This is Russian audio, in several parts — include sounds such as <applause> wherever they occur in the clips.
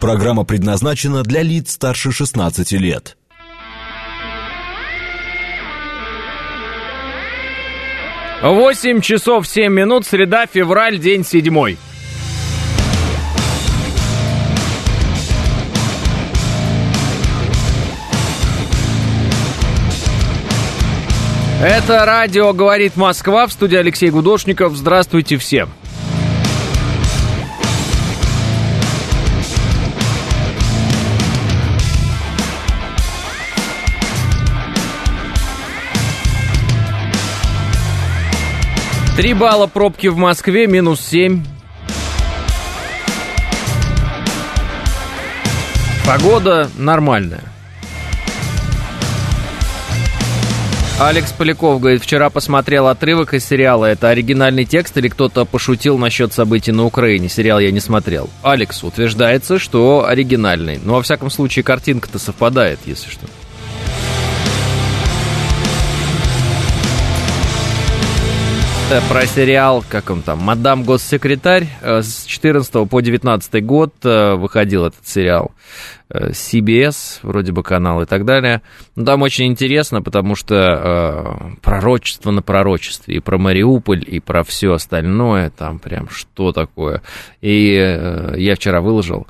Программа предназначена для лиц старше 16 лет. Восемь часов семь минут, среда, февраль, день седьмой. Это радио «Говорит Москва» в студии Алексей Гудошников. Здравствуйте всем. Три балла пробки в Москве, минус семь. Погода нормальная. Алекс Поляков говорит, вчера посмотрел отрывок из сериала. Это оригинальный текст или кто-то пошутил насчет событий на Украине? Сериал я не смотрел. Алекс утверждается, что оригинальный. Но во всяком случае картинка-то совпадает, если что. Про сериал, как он там, «Мадам Госсекретарь». Э, с 14 по 19 год э, выходил этот сериал. CBS, э, вроде бы канал и так далее. Но там очень интересно, потому что э, пророчество на пророчестве. И про Мариуполь, и про все остальное. Там прям что такое. И э, я вчера выложил.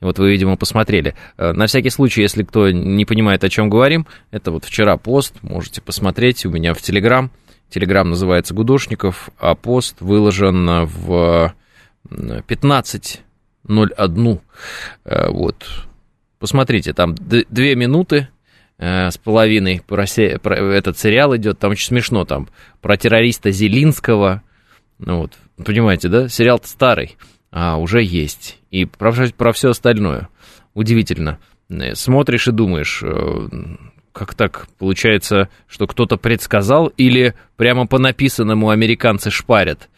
Вот вы, видимо, посмотрели. На всякий случай, если кто не понимает, о чем говорим, это вот вчера пост, можете посмотреть у меня в Телеграм. Телеграм называется «Гудошников», а пост выложен в 15.01. Э, вот. Посмотрите, там две минуты э, с половиной про, этот сериал идет. Там очень смешно, там про террориста Зелинского. Ну вот, понимаете, да? Сериал старый, а уже есть. И про, про все остальное. Удивительно. Э, смотришь и думаешь, как так получается, что кто-то предсказал или прямо по написанному американцы шпарят?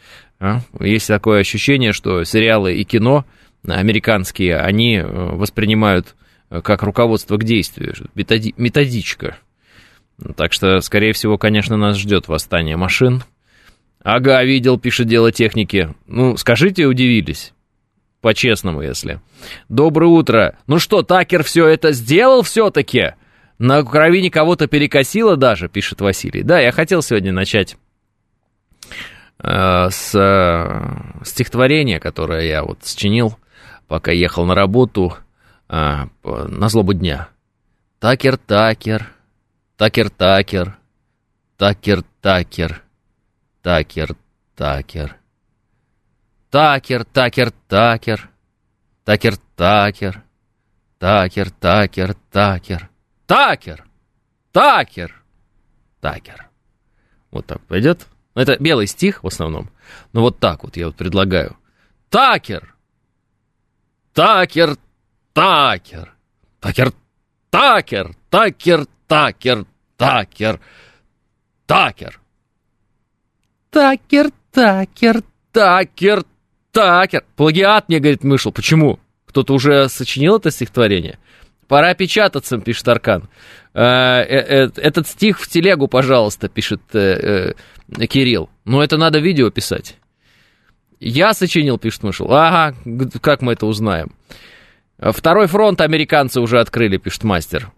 А? Есть такое ощущение, что сериалы и кино американские, они э, воспринимают э, как руководство к действию, методи, методичка. Так что, скорее всего, конечно, нас ждет восстание машин. Ага, видел, пишет дело техники. Ну, скажите, удивились. По-честному, если. Доброе утро. Ну что, Такер все это сделал все-таки? На Украине кого-то перекосило даже, пишет Василий. Да, я хотел сегодня начать э, с э, стихотворения, которое я вот сочинил, пока ехал на работу э, на злобу дня. Такер, такер, такер, такер, такер, такер, такер, такер. Такер, такер, такер, такер, такер, такер, такер, такер. Такер! Такер! Такер. Вот так пойдет. Ну, это белый стих в основном. Но вот так вот я вот предлагаю. Такер! Такер! Такер! Такер! Такер! Такер! Такер! Такер! Такер! Такер! Такер! Такер! Такер! Плагиат мне, говорит, мышел. Почему? Кто-то уже сочинил это стихотворение? Пора печататься, пишет Аркан. Э, э, э, этот стих в телегу, пожалуйста, пишет Кирилл. Но это надо видео писать. Я сочинил, пишет Мышел. Ага, как мы это узнаем? Второй фронт американцы уже открыли, пишет мастер.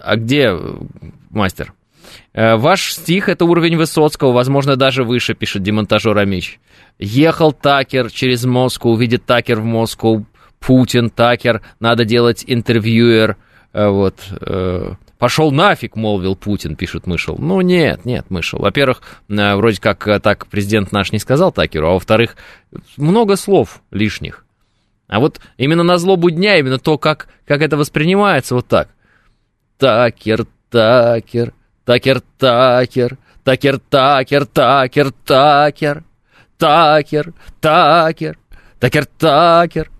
А где мастер? Ваш стих — это уровень Высоцкого, возможно, даже выше, пишет демонтажер Амич. Ехал Такер через Москву, увидит Такер в Москву, Путин, Такер, надо делать интервьюер, э, вот, э, Пошел нафиг, молвил Путин, пишет Мышел. Ну нет, нет, Мышел. Во-первых, э, вроде как так президент наш не сказал Такеру, а во-вторых, много слов лишних. А вот именно на злобу дня, именно то, как, как это воспринимается, вот так. Такер, Такер, Такер, Такер, Такер, Такер, Такер, Такер, Такер, Такер, Такер, Такер.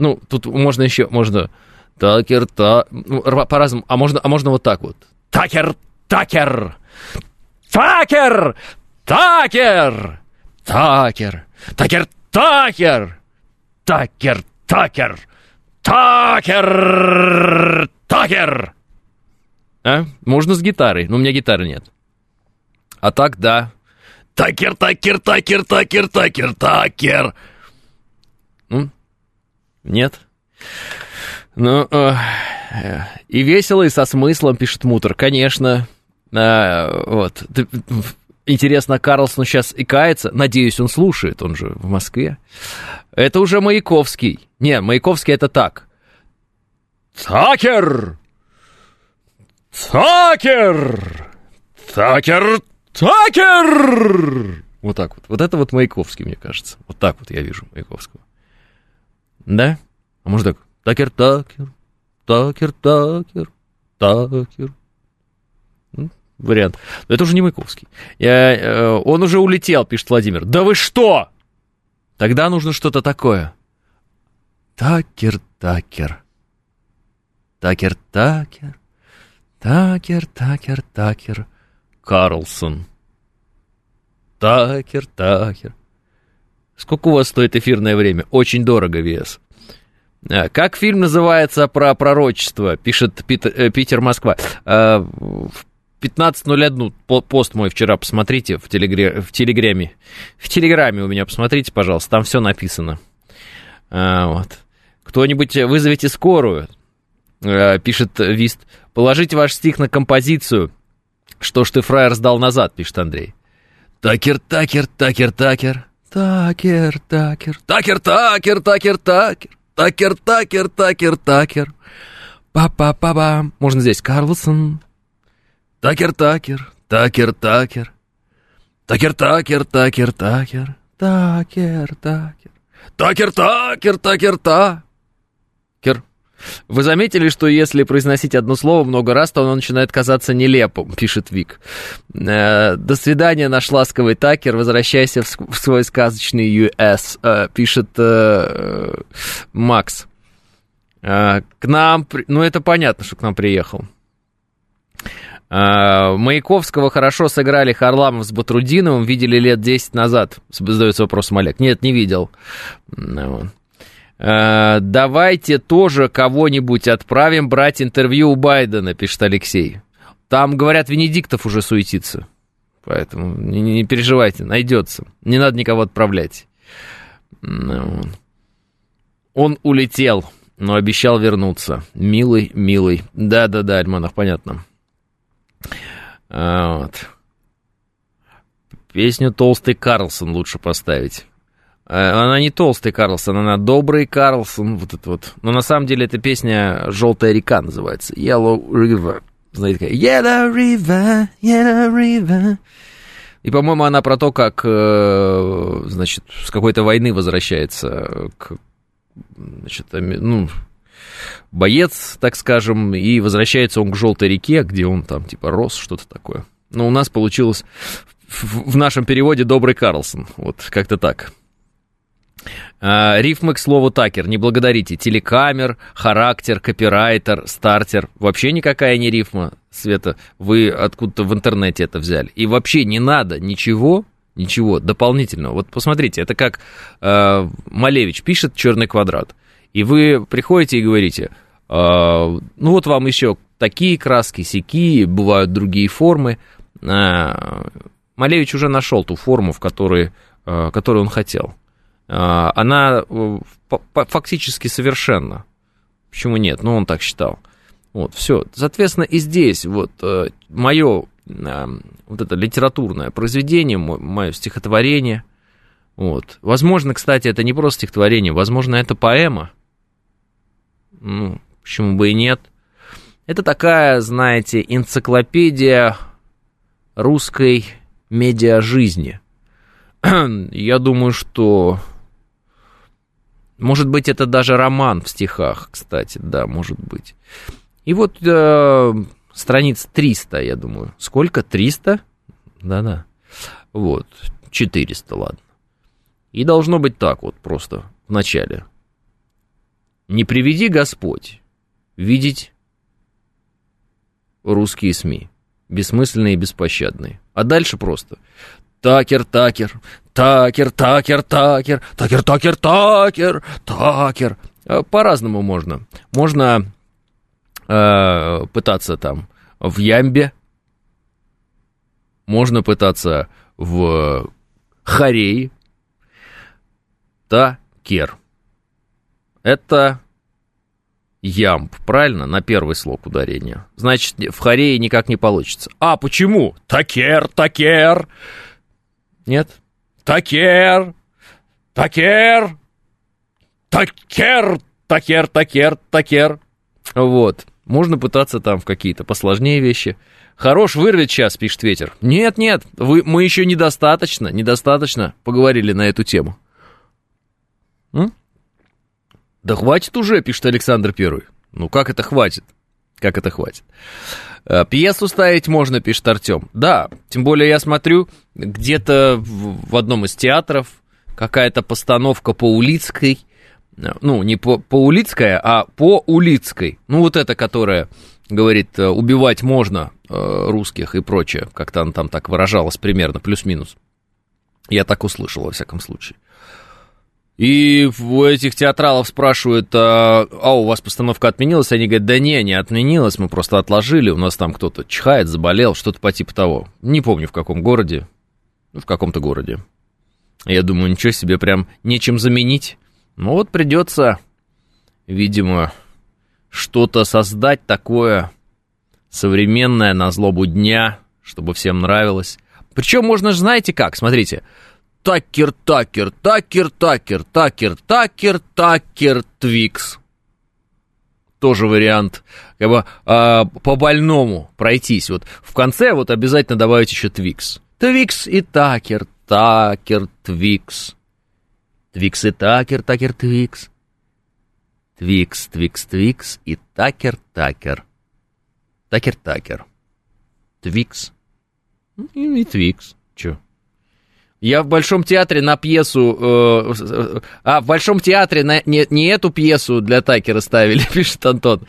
Ну, тут можно еще, можно Такер, та... Ну, по-разному. А можно, а можно вот так вот. Такер, Такер! Такер! Такер! Такер! Такер, Такер! Такер, Такер! Такер! Такер! А? Можно с гитарой, но у меня гитары нет. А так, да. Такер, такер, такер, такер, такер, такер. Нет? Ну, э, и весело, и со смыслом, пишет Мутор, конечно. Э, вот. Интересно, Карлсон сейчас икается. Надеюсь, он слушает, он же в Москве. Это уже Маяковский. Не, Маяковский это так. Такер! Такер! Такер! Такер! Вот так вот. Вот это вот Маяковский, мне кажется. Вот так вот я вижу Маяковского. Да? А может так? Такер, такер, такер, такер, такер. Ну, вариант. Но это уже не Маяковский. Я, э, он уже улетел, пишет Владимир. Да вы что? Тогда нужно что-то такое. Такер, такер. Такер, такер. Такер, такер, такер. Карлсон. Такер, такер. Сколько у вас стоит эфирное время? Очень дорого, вес. А, как фильм называется про пророчество? Пишет Питер, э, Питер Москва. А, в 15.01 пост мой вчера посмотрите в, телегре, в телеграме. В телеграме у меня посмотрите, пожалуйста, там все написано. А, вот. Кто-нибудь вызовите скорую, пишет Вист. Положите ваш стих на композицию. Что ж ты, фраер, сдал назад, пишет Андрей. Такер, такер, такер, такер. Такер, такер. Такер, такер, такер, такер. Такер, такер, такер, такер. Па-па-па-ба. Можно здесь Карлсон. Такер, такер, такер, такер. Такер, такер, такер, такер. Такер, такер. Такер, такер, такер, такер. Вы заметили, что если произносить одно слово много раз, то оно начинает казаться нелепым, <laughs> пишет Вик. Э, До свидания, наш ласковый Такер, возвращайся в свой сказочный US, э, пишет э, Макс. К нам, ну это понятно, что к нам приехал. Маяковского хорошо сыграли Харламов с Батрудиновым, видели лет 10 назад, задается вопросом Олег. Нет, не видел. Э, давайте тоже кого-нибудь отправим брать интервью у Байдена, пишет Алексей. Там, говорят, Венедиктов уже суетится. Поэтому не, не переживайте, найдется. Не надо никого отправлять. Ну, он улетел, но обещал вернуться. Милый, милый. Да-да-да, Альманов, понятно. А, вот. Песню «Толстый Карлсон» лучше поставить. Э, она не толстый Карлсон, она добрый Карлсон, вот это вот. Но на самом деле эта песня «Желтая река» называется. Yellow River. Знаете, такая Yellow River, Yellow River. И, по-моему, она про то, как, э, значит, с какой-то войны возвращается к, значит, ну, боец, так скажем, и возвращается он к Желтой реке, где он там, типа, рос, что-то такое. Но у нас получилось в, в нашем переводе «Добрый Карлсон», вот как-то так. А, рифмы к слову такер. Не благодарите. Телекамер, характер, копирайтер, стартер. Вообще никакая не рифма, Света. Вы откуда-то в интернете это взяли. И вообще не надо ничего, ничего дополнительного. Вот посмотрите, это как э, Малевич пишет черный квадрат. И вы приходите и говорите, э, ну вот вам еще такие краски, сякие, бывают другие формы. Э, Малевич уже нашел ту форму, в которой, э, которую он хотел. А, она э, фактически совершенна. Почему нет? Ну, он так считал. Вот, все. Соответственно, и здесь вот э, мое э, вот это литературное произведение, мое стихотворение, вот. Возможно, кстати, это не просто стихотворение, возможно, это поэма. Ну, почему бы и нет. Это такая, знаете, энциклопедия русской медиа-жизни. <clears throat> Я думаю, что может быть, это даже роман в стихах, кстати, да, может быть. И вот э, страниц 300, я думаю. Сколько? 300? Да-да. Вот, 400, ладно. И должно быть так вот просто в начале. Не приведи Господь видеть русские СМИ. Бессмысленные и беспощадные. А дальше просто. Такер, такер, такер, такер, такер, такер, такер, такер, такер. Э, по-разному можно. Можно э, пытаться там в ямбе, можно пытаться в хорей. Такер. Это Ямб, правильно? На первый слог ударения. Значит, в хорее никак не получится. А, почему? Такер, такер. Нет? Такер, такер, такер, такер, такер, такер. Вот. Можно пытаться там в какие-то посложнее вещи. Хорош вырвет сейчас, пишет ветер. Нет, нет, вы, мы еще недостаточно, недостаточно поговорили на эту тему. М? Да хватит уже, пишет Александр Первый. Ну как это хватит? Как это хватит? Э, пьесу ставить можно, пишет Артем. Да, тем более я смотрю, где-то в одном из театров какая-то постановка по Улицкой, э, ну, не по, по Улицкая, а по Улицкой. Ну, вот это, которая говорит, э, убивать можно русских и прочее, как-то она там так выражалась примерно, плюс-минус. Я так услышал, во всяком случае. И у этих театралов спрашивают, а, а у вас постановка отменилась? Они говорят, да не, не отменилась, мы просто отложили, у нас там кто-то чихает, заболел, что-то по типу того. Не помню, в каком городе, в каком-то городе. Я думаю, ничего себе, прям нечем заменить. Ну вот придется, видимо, что-то создать такое современное на злобу дня, чтобы всем нравилось. Причем можно же, знаете как, смотрите, Такер, Такер, Такер, Такер, Такер, Такер, Такер, Твикс. Тоже вариант, как бы а, по больному пройтись. Вот в конце вот обязательно добавить еще Твикс. Твикс и Такер, Такер, Твикс. Твикс и Такер, Такер, Твикс. Твикс, Твикс, Твикс и Такер, Такер. Такер, Такер. Твикс. И, и Твикс. Чё? Я в Большом театре на пьесу... Э, а, в Большом театре на, не, не эту пьесу для Такера ставили, <laughs> пишет Антон.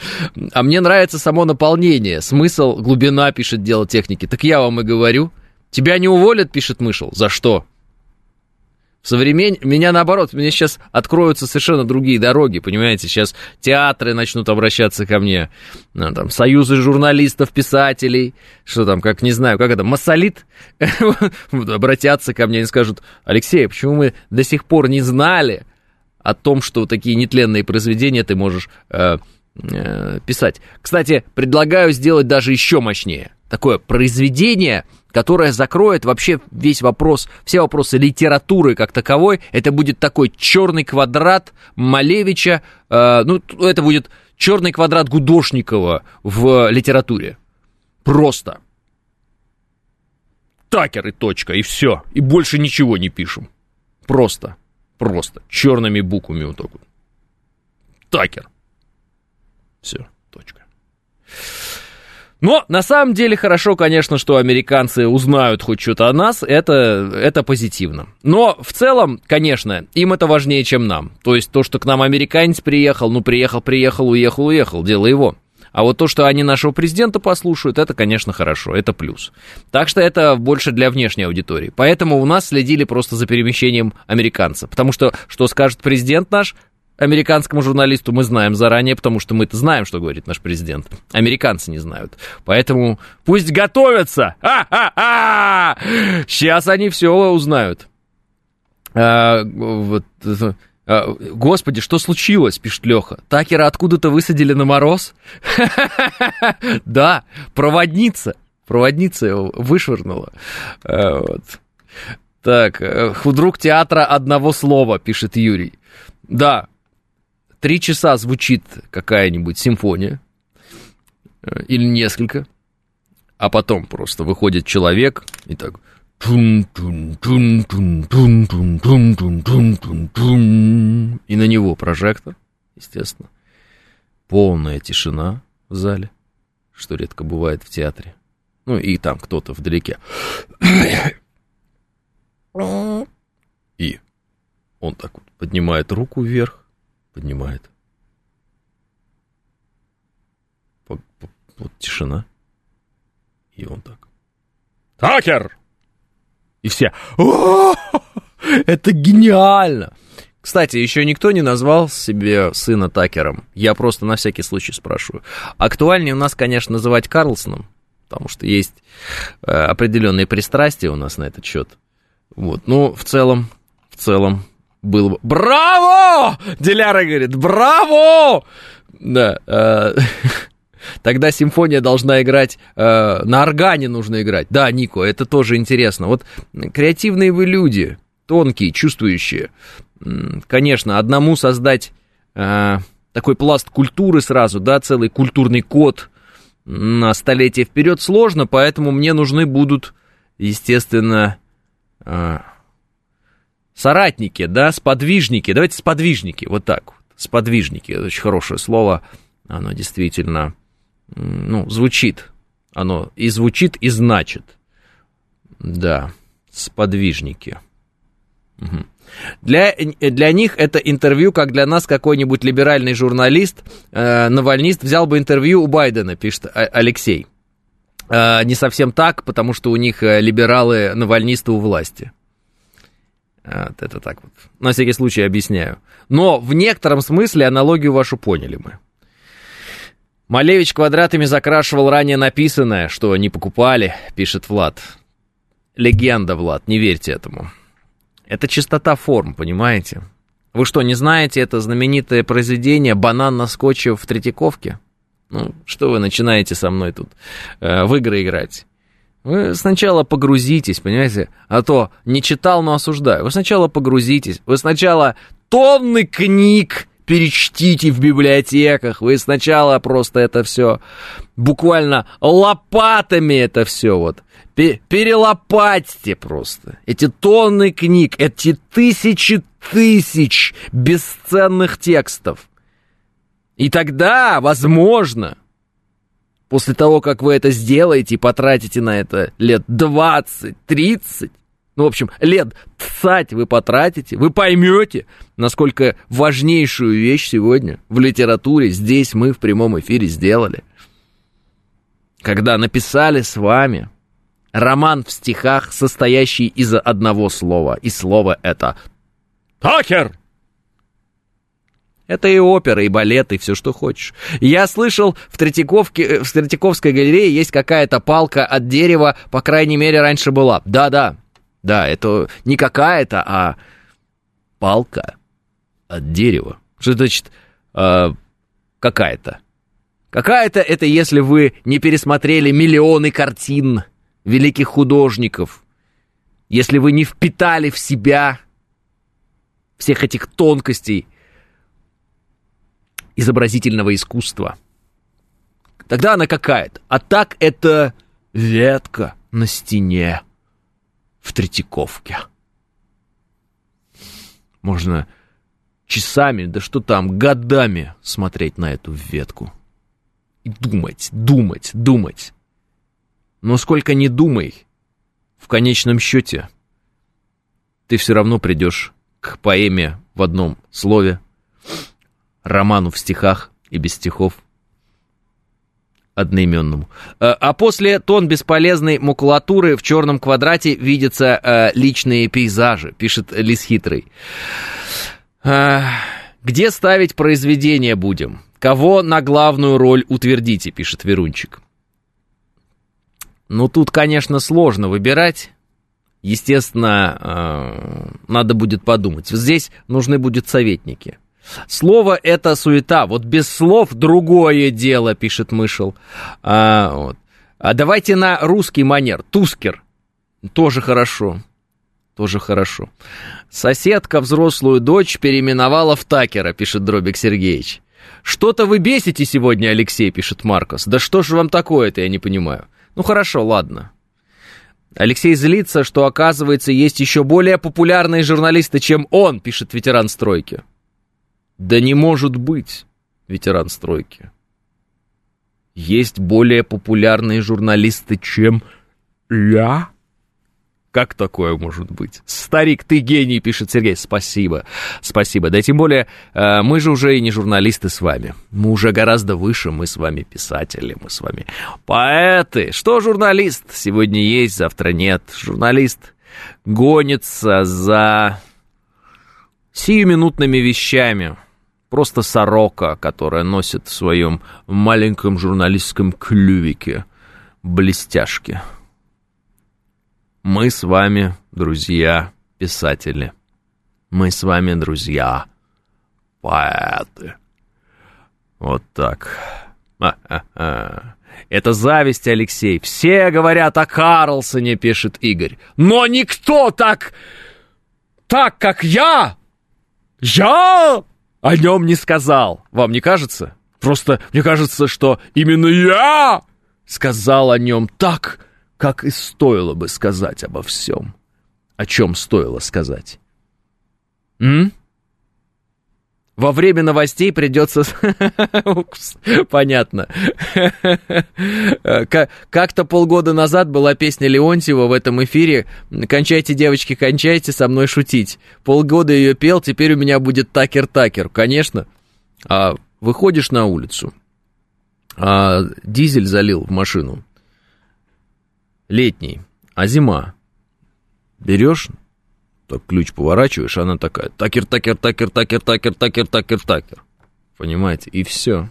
А мне нравится само наполнение. Смысл, глубина, пишет дело техники. Так я вам и говорю. Тебя не уволят, пишет Мышел. За что? В современ... Меня наоборот, мне сейчас откроются совершенно другие дороги, понимаете? Сейчас театры начнут обращаться ко мне, ну, там, союзы журналистов, писателей, что там, как, не знаю, как это, массолит, <laughs> обратятся ко мне и скажут, Алексей, почему мы до сих пор не знали о том, что такие нетленные произведения ты можешь э, э, писать? Кстати, предлагаю сделать даже еще мощнее. Такое произведение – которая закроет вообще весь вопрос, все вопросы литературы как таковой. Это будет такой черный квадрат Малевича, э, ну, это будет черный квадрат Гудошникова в литературе. Просто. Такер и точка, и все. И больше ничего не пишем. Просто. Просто. Черными буквами вот так вот. Такер. Все. Точка. Но на самом деле хорошо, конечно, что американцы узнают хоть что-то о нас, это, это позитивно. Но в целом, конечно, им это важнее, чем нам. То есть то, что к нам американец приехал, ну приехал, приехал, уехал, уехал, дело его. А вот то, что они нашего президента послушают, это, конечно, хорошо, это плюс. Так что это больше для внешней аудитории. Поэтому у нас следили просто за перемещением американца. Потому что, что скажет президент наш, американскому журналисту мы знаем заранее, потому что мы-то знаем, что говорит наш президент. Американцы не знают. Поэтому пусть готовятся. А-а-а! Сейчас они все узнают. А, вот, а, Господи, что случилось, пишет Леха. Такера откуда-то высадили на мороз? <laughs> Да, проводница. Проводница его вышвырнула. А. Так, э, худрук театра одного слова, пишет Юрий. Да, три часа звучит какая-нибудь симфония, э, или несколько, а потом просто выходит человек и так... И на него прожектор, естественно. Полная тишина в зале, что редко бывает в театре. Ну и там кто-то вдалеке. И он так вот поднимает руку вверх, поднимает. Вот тишина. И он так. Такер! И все. <laughs> Это гениально! Кстати, еще никто не назвал себе сына Такером. Я просто на всякий случай спрашиваю. Актуальнее у нас, конечно, называть Карлсоном, потому что есть э, определенные пристрастия у нас на этот счет. Вот, ну, в целом, в целом, было бы... Браво! Диляра говорит, браво! Да. Э, <laughs> тогда симфония должна играть, э, на органе нужно играть. Да, Нико, это тоже интересно. Вот креативные вы люди, тонкие, чувствующие. Конечно, одному создать э, такой пласт культуры сразу, да, целый культурный код на столетие вперед сложно, поэтому мне нужны будут, естественно, соратники, да, сподвижники. Давайте сподвижники, вот так вот. Сподвижники, это очень хорошее слово. Оно действительно, ну, звучит. Оно и звучит, и значит. Да, сподвижники. Угу. Для, для них это интервью, как для нас какой-нибудь либеральный журналист, э, навальнист взял бы интервью у Байдена, пишет Алексей. Э, не совсем так, потому что у них э, либералы навальнисты у власти. Вот это так вот. На всякий случай объясняю. Но в некотором смысле аналогию вашу поняли мы. Малевич квадратами закрашивал ранее написанное, что не покупали, пишет Влад. Легенда, Влад, не верьте этому. Это чистота форм, понимаете? Вы что, не знаете это знаменитое произведение «Банан на скотче в Третьяковке»? Ну, что вы начинаете со мной тут э, в игры играть? Вы сначала погрузитесь, понимаете? А то не читал, но осуждаю. Вы сначала погрузитесь. Вы сначала тонны книг перечтите в библиотеках. Вы сначала просто это все буквально лопатами это все вот перелопатьте просто эти тонны книг, эти тысячи тысяч бесценных текстов. И тогда, возможно, после того, как вы это сделаете и потратите на это лет 20, 30, ну, в общем, лет 20 вы потратите, вы поймете, насколько важнейшую вещь сегодня в литературе здесь мы в прямом эфире сделали. Когда написали с вами Роман в стихах, состоящий из одного слова. И слово это «Такер». Это и опера, и балет, и все, что хочешь. Я слышал, в, Третьяковке, э, в Третьяковской галерее есть какая-то палка от дерева, по крайней мере, раньше была. Да-да, да, это не какая-то, а палка от дерева. Что значит э, какая-то? Какая-то это если вы не пересмотрели миллионы картин великих художников, если вы не впитали в себя всех этих тонкостей изобразительного искусства, тогда она какая-то. А так это ветка на стене в Третьяковке. Можно часами, да что там, годами смотреть на эту ветку. И думать, думать, думать. Но сколько ни думай, в конечном счете ты все равно придешь к поэме в одном слове, роману в стихах и без стихов одноименному. Э, а после тон бесполезной макулатуры в черном квадрате видятся э, личные пейзажи, пишет Лис Хитрый. Э, где ставить произведение будем? Кого на главную роль утвердите, пишет Верунчик. Ну, тут, конечно, сложно выбирать. Естественно, надо будет подумать. Здесь нужны будут советники. Слово — это суета. Вот без слов другое дело, пишет Мышел. А, вот. а давайте на русский манер. Тускер. Тоже хорошо. Тоже хорошо. Соседка взрослую дочь переименовала в Такера, пишет Дробик Сергеевич. Что-то вы бесите сегодня, Алексей, пишет Маркос. Да что же вам такое-то, я не понимаю. Ну хорошо, ладно. Алексей злится, что, оказывается, есть еще более популярные журналисты, чем он, пишет ветеран стройки. Да не может быть, ветеран стройки. Есть более популярные журналисты, чем я? Как такое может быть? Старик, ты гений, пишет Сергей. Спасибо, спасибо. Да тем более, э, мы же уже и не журналисты с вами. Мы уже гораздо выше, мы с вами писатели, мы с вами поэты. Что журналист? Сегодня есть, завтра нет. Журналист гонится за сиюминутными вещами. Просто сорока, которая носит в своем маленьком журналистском клювике блестяшки. Мы с вами, друзья, писатели. Мы с вами, друзья, поэты. Вот так. <laughs> Это зависть, Алексей. Все говорят о Карлсоне, пишет Игорь. Но никто так... так, как я... Я о нем не сказал. Вам не кажется? Просто мне кажется, что именно я сказал о нем так, как и стоило бы сказать обо всем. О чем стоило сказать? М? Во время новостей придется... <laughs> Понятно. Как-то полгода назад была песня Леонтьева в этом эфире «Кончайте, девочки, кончайте со мной шутить». Полгода ее пел, теперь у меня будет такер-такер. Конечно. А выходишь на улицу, а дизель залил в машину. Летний, а зима. Берешь, так ключ поворачиваешь, она такая, такер, такер, такер, такер, такер, такер, такер, такер. Понимаете? И все.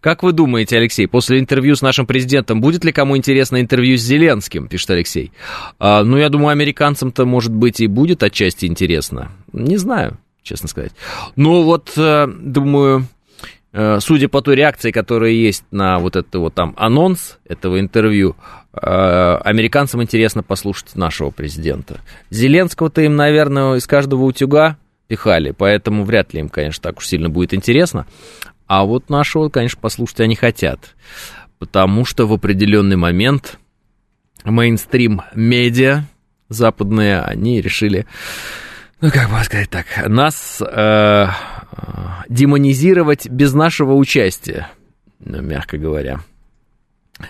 Как вы думаете, Алексей, после интервью с нашим президентом, будет ли кому интересно интервью с Зеленским, пишет Алексей? А, ну, я думаю, американцам-то, может быть, и будет отчасти интересно. Не знаю, честно сказать. Ну, вот, э, думаю, Э, судя по той реакции, которая есть на вот это вот там анонс этого интервью, американцам интересно послушать нашего президента. Зеленского-то им, наверное, из каждого утюга пихали, поэтому вряд ли им, конечно, так уж сильно будет интересно. А вот нашего, конечно, послушать они хотят, потому что в определенный момент мейнстрим-медиа западные, они решили, ну, как бы сказать так, нас э, демонизировать без нашего участия, ну, мягко говоря.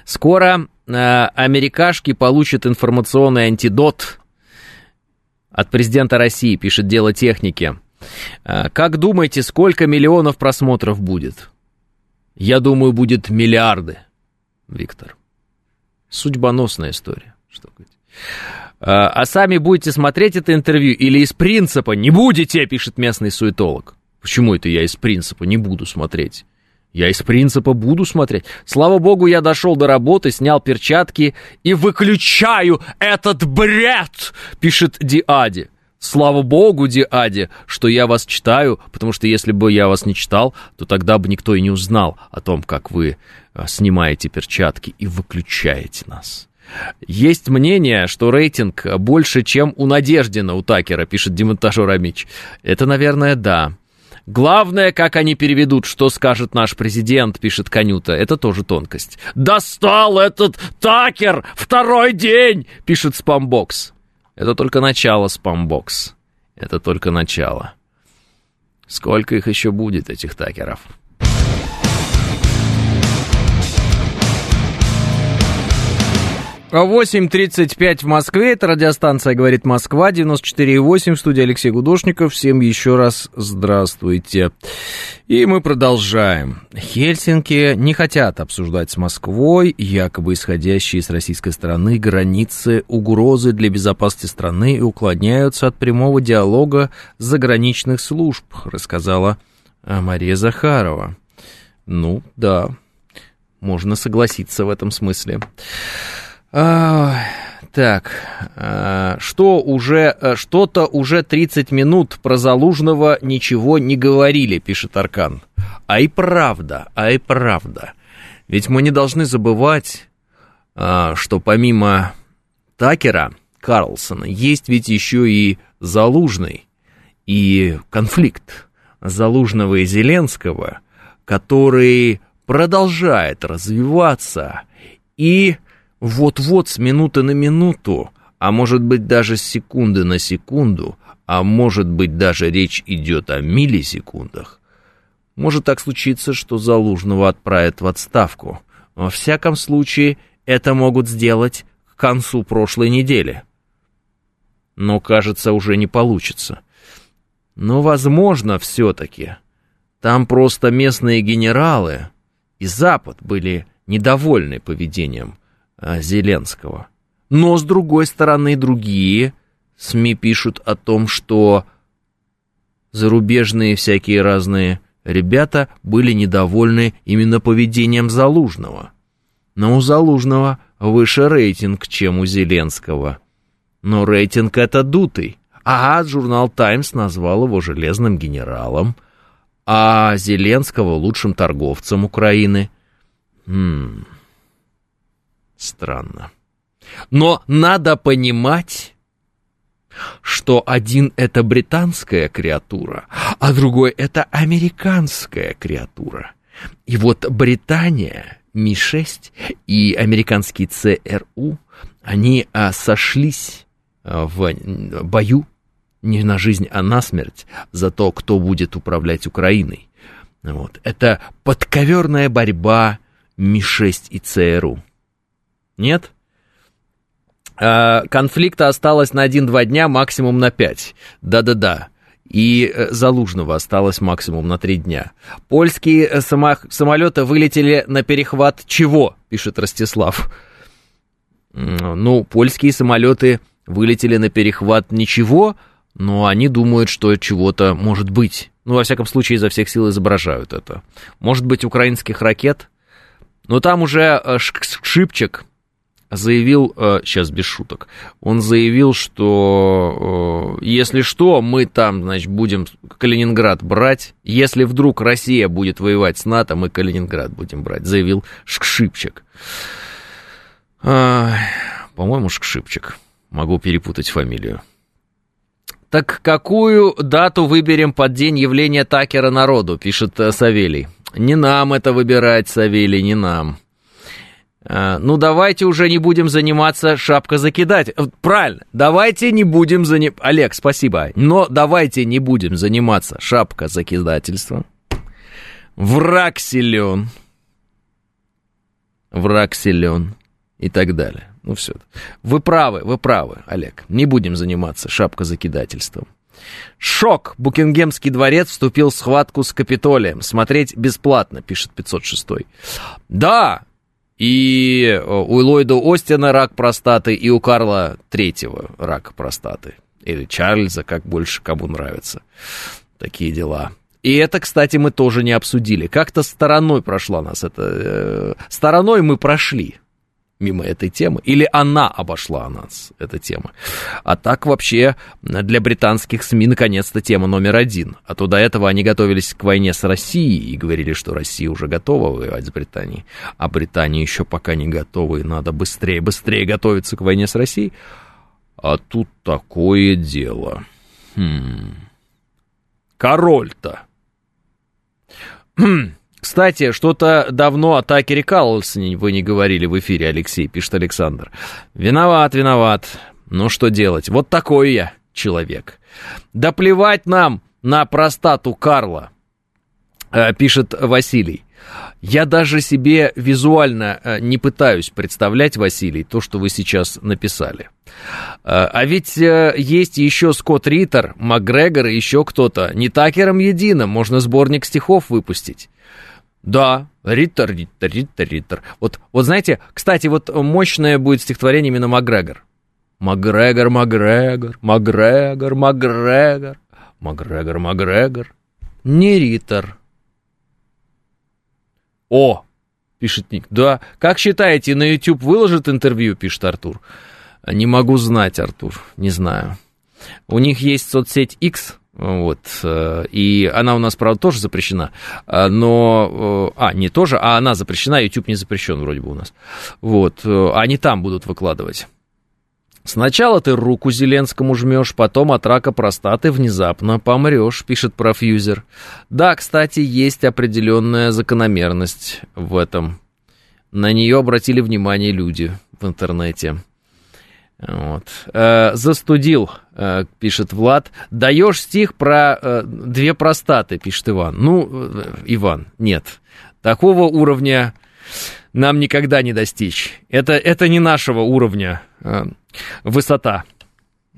Скоро э, америкашки получат информационный антидот от президента России, пишет Дело техники. Э, как думаете, сколько миллионов просмотров будет? Я думаю, будет миллиарды, Виктор. Судьбоносная история. Что. Э, а сами будете смотреть это интервью или из принципа не будете, пишет местный суетолог. Почему это я из принципа не буду смотреть? Я из принципа буду смотреть. Слава богу, я дошел до работы, снял перчатки и выключаю этот бред, пишет Диади. Слава богу, Диади, что я вас читаю, потому что если бы я вас не читал, то тогда бы никто и не узнал о том, как вы а, снимаете перчатки и выключаете нас. Есть мнение, что рейтинг больше, чем у Надеждина, у Такера, пишет демонтажер Амич. Это, наверное, да. Главное, как они переведут, что скажет наш президент, пишет Конюта. Это тоже тонкость. Достал этот Такер! Второй день! Пишет Спамбокс. Это только начало, Спамбокс. Это только начало. Сколько их еще будет, этих Такеров? 8.35 в Москве, это радиостанция «Говорит Москва», 94.8, в студии Алексей Гудошников. Всем еще раз здравствуйте. И мы продолжаем. Хельсинки не хотят обсуждать с Москвой якобы исходящие с российской стороны границы угрозы для безопасности страны и уклоняются от прямого диалога заграничных служб, рассказала э, Мария Захарова. Ну, да, можно согласиться в этом смысле. Так, а, что уже, э, что-то уже 30 минут про Залужного ничего не говорили, пишет Аркан. А и правда, а и правда. Ведь мы не должны забывать, а, что помимо Такера, Карлсона, есть ведь еще и Залужный и конфликт Залужного и Зеленского, который продолжает развиваться и вот-вот с минуты на минуту, а может быть даже с секунды на секунду, а может быть даже речь идет о миллисекундах, может так случиться, что Залужного отправят в отставку. Во всяком случае, это могут сделать к концу прошлой недели. Но, кажется, уже не получится. Но, возможно, все-таки. Там просто местные генералы и Запад были недовольны поведением Зеленского. Но, с другой стороны, другие СМИ пишут о том, что зарубежные всякие разные ребята были недовольны именно поведением Залужного. Но у Залужного выше рейтинг, чем у Зеленского. Но рейтинг это дутый. А журнал «Таймс» назвал его железным генералом. а Зеленского лучшим торговцем Украины. Хм, странно. Но надо понимать, что один это британская креатура, а другой это американская креатура. И вот Британия, Ми-6 и американский ЦРУ, они а, сошлись а, в бою не на жизнь, а на смерть за то, кто будет управлять Украиной. Вот. Это подковерная борьба Ми-6 и ЦРУ. Нет? А, конфликта осталось на 1-2 дня, максимум на 5. Да-да-да. И э, Залужного осталось максимум на 3 дня. Польские э, само- самолеты вылетели на перехват чего, пишет Ростислав. Ну, польские самолеты вылетели на перехват ничего, но они думают, что чего-то может быть. Ну, во всяком случае, изо всех сил изображают это. Может быть, украинских ракет? Но там уже э, Шипчик, заявил, сейчас э, без шуток, он заявил, что э, если что, мы там, значит, будем Калининград брать, если вдруг Россия будет воевать с НАТО, мы Калининград будем брать, заявил Шкшипчик. По-моему, Шкшипчик. Могу перепутать фамилию. Так какую дату выберем под день явления Такера народу, пишет э, Савелий. Не нам это выбирать, Савелий, не нам. А, ну, давайте уже не будем заниматься шапка закидать. Правильно, давайте не будем заниматься... Олег, спасибо. Но давайте не будем заниматься шапка закидательством. Враг силен. Враг силен. И так далее. Ну, все. Вы правы, вы правы, Олег. Не будем заниматься шапка закидательством. Шок! Букингемский дворец вступил в схватку с Капитолием. Смотреть бесплатно, пишет 506. Да, и э, у Ллойда Остина рак простаты, и у Карла Третьего рак простаты. Или Чарльза, как больше кому нравится. Такие дела. И это, кстати, мы тоже не обсудили. Как-то стороной прошла нас это. Э, стороной мы прошли мимо этой темы, или она обошла нас, эта тема. А так вообще для британских СМИ наконец-то тема номер один. А то до этого они готовились к войне с Россией и говорили, что Россия уже готова воевать с Британией, а Британия еще пока не готова, и надо быстрее, быстрее готовиться к войне с Россией. А тут такое дело. Хм. Король-то. Кстати, что-то давно о Такере Карлсоне вы не говорили в эфире, Алексей, пишет Александр. Виноват, виноват. Ну что делать? Вот такой я человек. Да плевать нам на простату Карла, э, пишет Василий. Я даже себе визуально э, не пытаюсь представлять, Василий, то, что вы сейчас написали. Э, а ведь есть еще Скотт Риттер, Макгрегор и еще кто-то. Не Такером единым, можно сборник стихов выпустить. Да, Риттер, Риттер, Риттер, Риттер. Вот, вот знаете, кстати, вот мощное будет стихотворение именно Макгрегор. Макгрегор, Макгрегор, Макгрегор, Макгрегор, Макгрегор, Макгрегор. Не Риттер. О, пишет Ник. Да, как считаете, на YouTube выложит интервью, пишет Артур. Не могу знать, Артур, не знаю. У них есть соцсеть X, вот, э, и она у нас, правда, тоже запрещена, э, но, э, а, не тоже, а она запрещена, YouTube не запрещен вроде бы у нас. Вот, они там будут выкладывать. Сначала ты руку Зеленскому жмешь, потом от рака простаты внезапно помрешь, пишет профьюзер. Да, кстати, есть определенная закономерность в этом. На нее обратили внимание люди в интернете. Вот. Э, застудил, э, пишет Влад. Даешь стих про э, две простаты, пишет Иван. Ну, Иван, нет. Такого уровня нам никогда не достичь. Это, это не нашего уровня высота.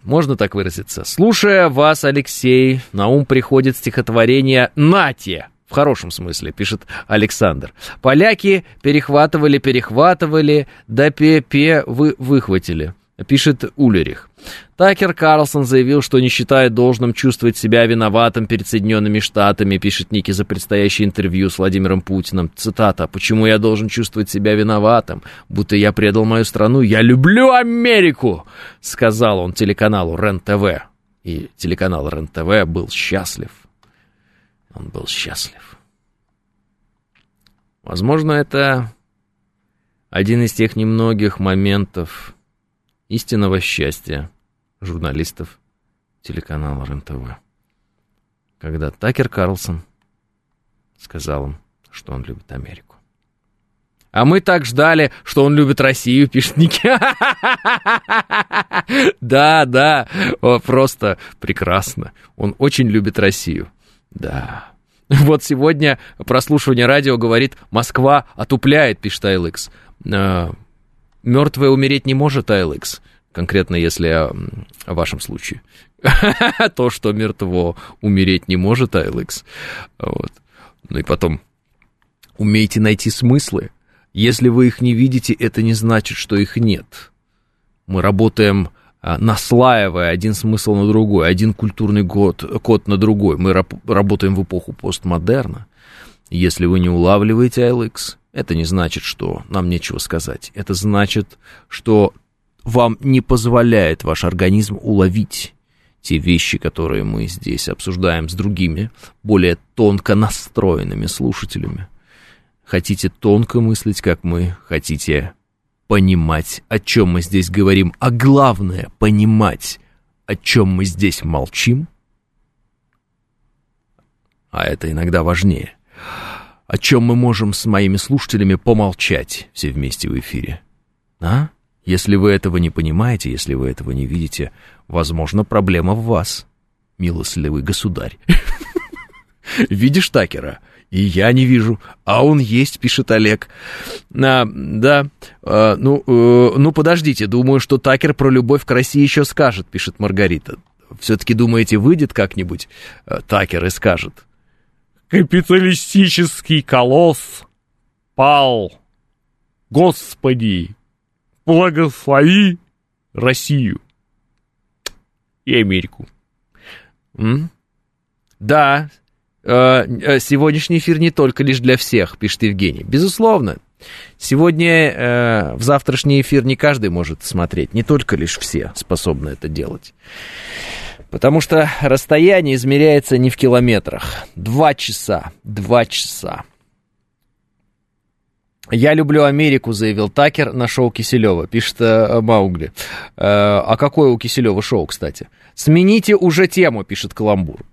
Можно так выразиться? Слушая вас, Алексей, на ум приходит стихотворение «Нате». В хорошем смысле, пишет Александр. Поляки перехватывали, перехватывали, да пе-пе вы выхватили пишет Улерих. Такер Карлсон заявил, что не считает должным чувствовать себя виноватым перед Соединенными Штатами, пишет Ники за предстоящее интервью с Владимиром Путиным. Цитата. «Почему я должен чувствовать себя виноватым? Будто я предал мою страну. Я люблю Америку!» Сказал он телеканалу РЕН-ТВ. И телеканал РЕН-ТВ был счастлив. Он был счастлив. Возможно, это один из тех немногих моментов истинного счастья журналистов телеканала РЕН-ТВ. Когда Такер Карлсон сказал им, что он любит Америку. А мы так ждали, что он любит Россию, пишет Ники. <laughs> Да, да, просто прекрасно. Он очень любит Россию. Да. Вот сегодня прослушивание радио говорит, Москва отупляет, пишет ILX. Мертвая умереть не может, ILX. Конкретно, если о, о вашем случае. <laughs> То, что мертво умереть не может, ILX. Вот. Ну и потом, умейте найти смыслы. Если вы их не видите, это не значит, что их нет. Мы работаем а, наслаивая один смысл на другой, один культурный код, код на другой. Мы работаем в эпоху постмодерна. Если вы не улавливаете ILX, это не значит, что нам нечего сказать. Это значит, что вам не позволяет ваш организм уловить те вещи, которые мы здесь обсуждаем с другими, более тонко настроенными слушателями. Хотите тонко мыслить, как мы, хотите понимать, о чем мы здесь говорим, а главное — понимать, о чем мы здесь молчим, а это иногда важнее, о чем мы можем с моими слушателями помолчать все вместе в эфире. А? Если вы этого не понимаете, если вы этого не видите, возможно, проблема в вас, милостливый государь. <laughs> Видишь Такера? И я не вижу. А он есть, пишет Олег. А, да, а, ну, э, ну, подождите, думаю, что Такер про любовь к России еще скажет, пишет Маргарита. Все-таки думаете, выйдет как-нибудь э, Такер и скажет? Капиталистический колосс пал. Господи, благослови Россию и Америку. М? Да, Э, э, сегодняшний эфир не только лишь для всех, пишет Евгений. Безусловно. Сегодня э, в завтрашний эфир не каждый может смотреть, не только лишь все способны это делать. Потому что расстояние измеряется не в километрах. Два часа. Два часа. «Я люблю Америку», — заявил Такер на шоу Киселева, пишет э, Маугли. Э, а какое у Киселева шоу, кстати? «Смените уже тему», — пишет Каламбур.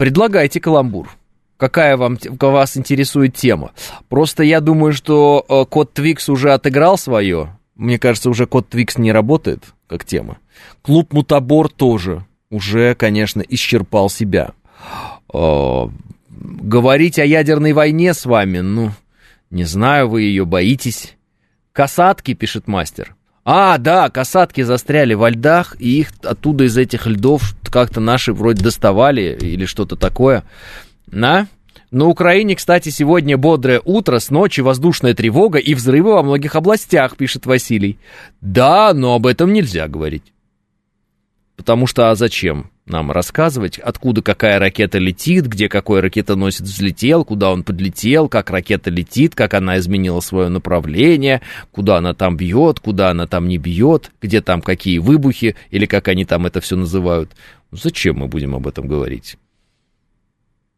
Предлагайте каламбур. Какая вам, вас интересует тема? Просто я думаю, что э, код Твикс уже отыграл свое. Мне кажется, уже код Твикс не работает как тема. Клуб Мутабор тоже уже, конечно, исчерпал себя. Э, говорить о ядерной войне с вами, ну, не знаю, вы ее боитесь. Касатки, пишет мастер. А, да, касатки застряли во льдах, и их оттуда из этих льдов как-то наши вроде доставали или что-то такое. На? На Украине, кстати, сегодня бодрое утро, с ночи воздушная тревога и взрывы во многих областях, пишет Василий. Да, но об этом нельзя говорить. Потому что а зачем? нам рассказывать, откуда какая ракета летит, где какой ракетоносец взлетел, куда он подлетел, как ракета летит, как она изменила свое направление, куда она там бьет, куда она там не бьет, где там какие выбухи, или как они там это все называют. Зачем мы будем об этом говорить?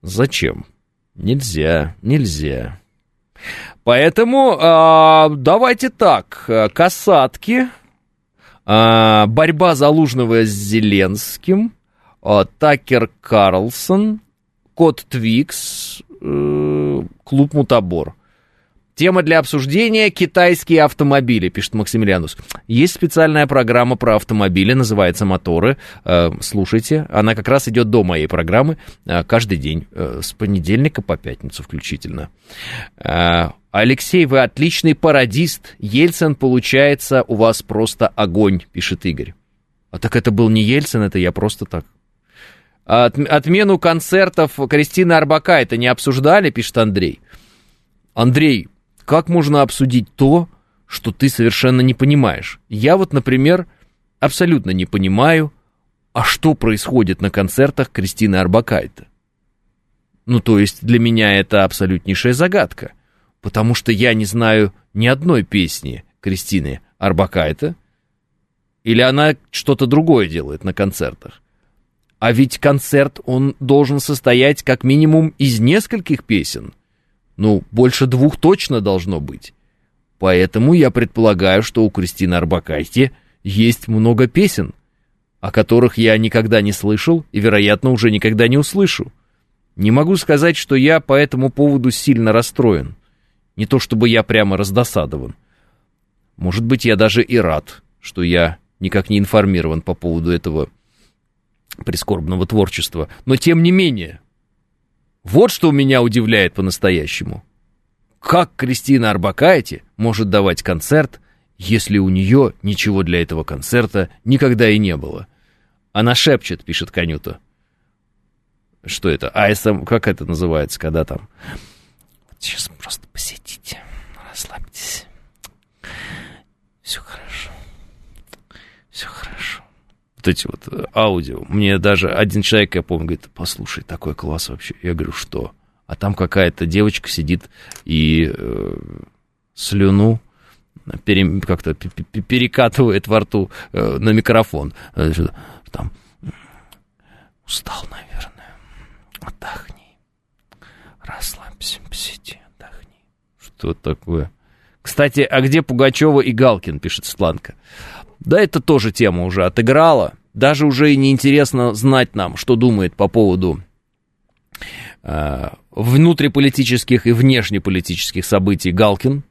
Зачем? Нельзя, нельзя. Поэтому э, давайте так, касатки, э, борьба Залужного с Зеленским – а, Такер Карлсон, Код Твикс, э, Клуб Мутабор. Тема для обсуждения – китайские автомобили, пишет Максимилианус. Есть специальная программа про автомобили, называется «Моторы». Э, слушайте, она как раз идет до моей программы э, каждый день, с понедельника по пятницу включительно. Алексей, вы отличный пародист. Ельцин, получается, у вас просто огонь, пишет Игорь. А так это был не Ельцин, это я просто так от, отмену концертов Кристины Арбакайте не обсуждали, пишет Андрей. Андрей, как можно обсудить то, что ты совершенно не понимаешь? Я вот, например, абсолютно не понимаю, а что происходит на концертах Кристины Арбакайте. Ну, то есть для меня это абсолютнейшая загадка, потому что я не знаю ни одной песни Кристины Арбакайте, или она что-то другое делает на концертах. А ведь концерт, он должен состоять как минимум из нескольких песен. Ну, больше двух точно должно быть. Поэтому я предполагаю, что у Кристины Арбакайте есть много песен, о которых я никогда не слышал и, вероятно, уже никогда не услышу. Не могу сказать, что я по этому поводу сильно расстроен. Не то чтобы я прямо раздосадован. Может быть, я даже и рад, что я никак не информирован по поводу этого прискорбного творчества. Но тем не менее, вот что меня удивляет по-настоящему. Как Кристина Арбакайте может давать концерт, если у нее ничего для этого концерта никогда и не было? Она шепчет, пишет Конюта. Что это? АСМ, как это называется, когда там? Сейчас просто посидите, расслабьтесь. Все хорошо. Все хорошо. Вот эти вот э, аудио. Мне даже один человек, я помню, говорит, послушай, такой класс вообще. Я говорю, что? а там какая-то девочка сидит и э, слюну пере, как-то перекатывает во рту э, на микрофон. Э, там устал, наверное. Отдохни. Расслабься, посиди, отдохни. Что такое? Кстати, а где Пугачева и Галкин, пишет Светланка. Да это тоже тема уже отыграла. Даже уже и неинтересно знать нам, что думает по поводу Э, внутриполитических и внешнеполитических событий Галкин.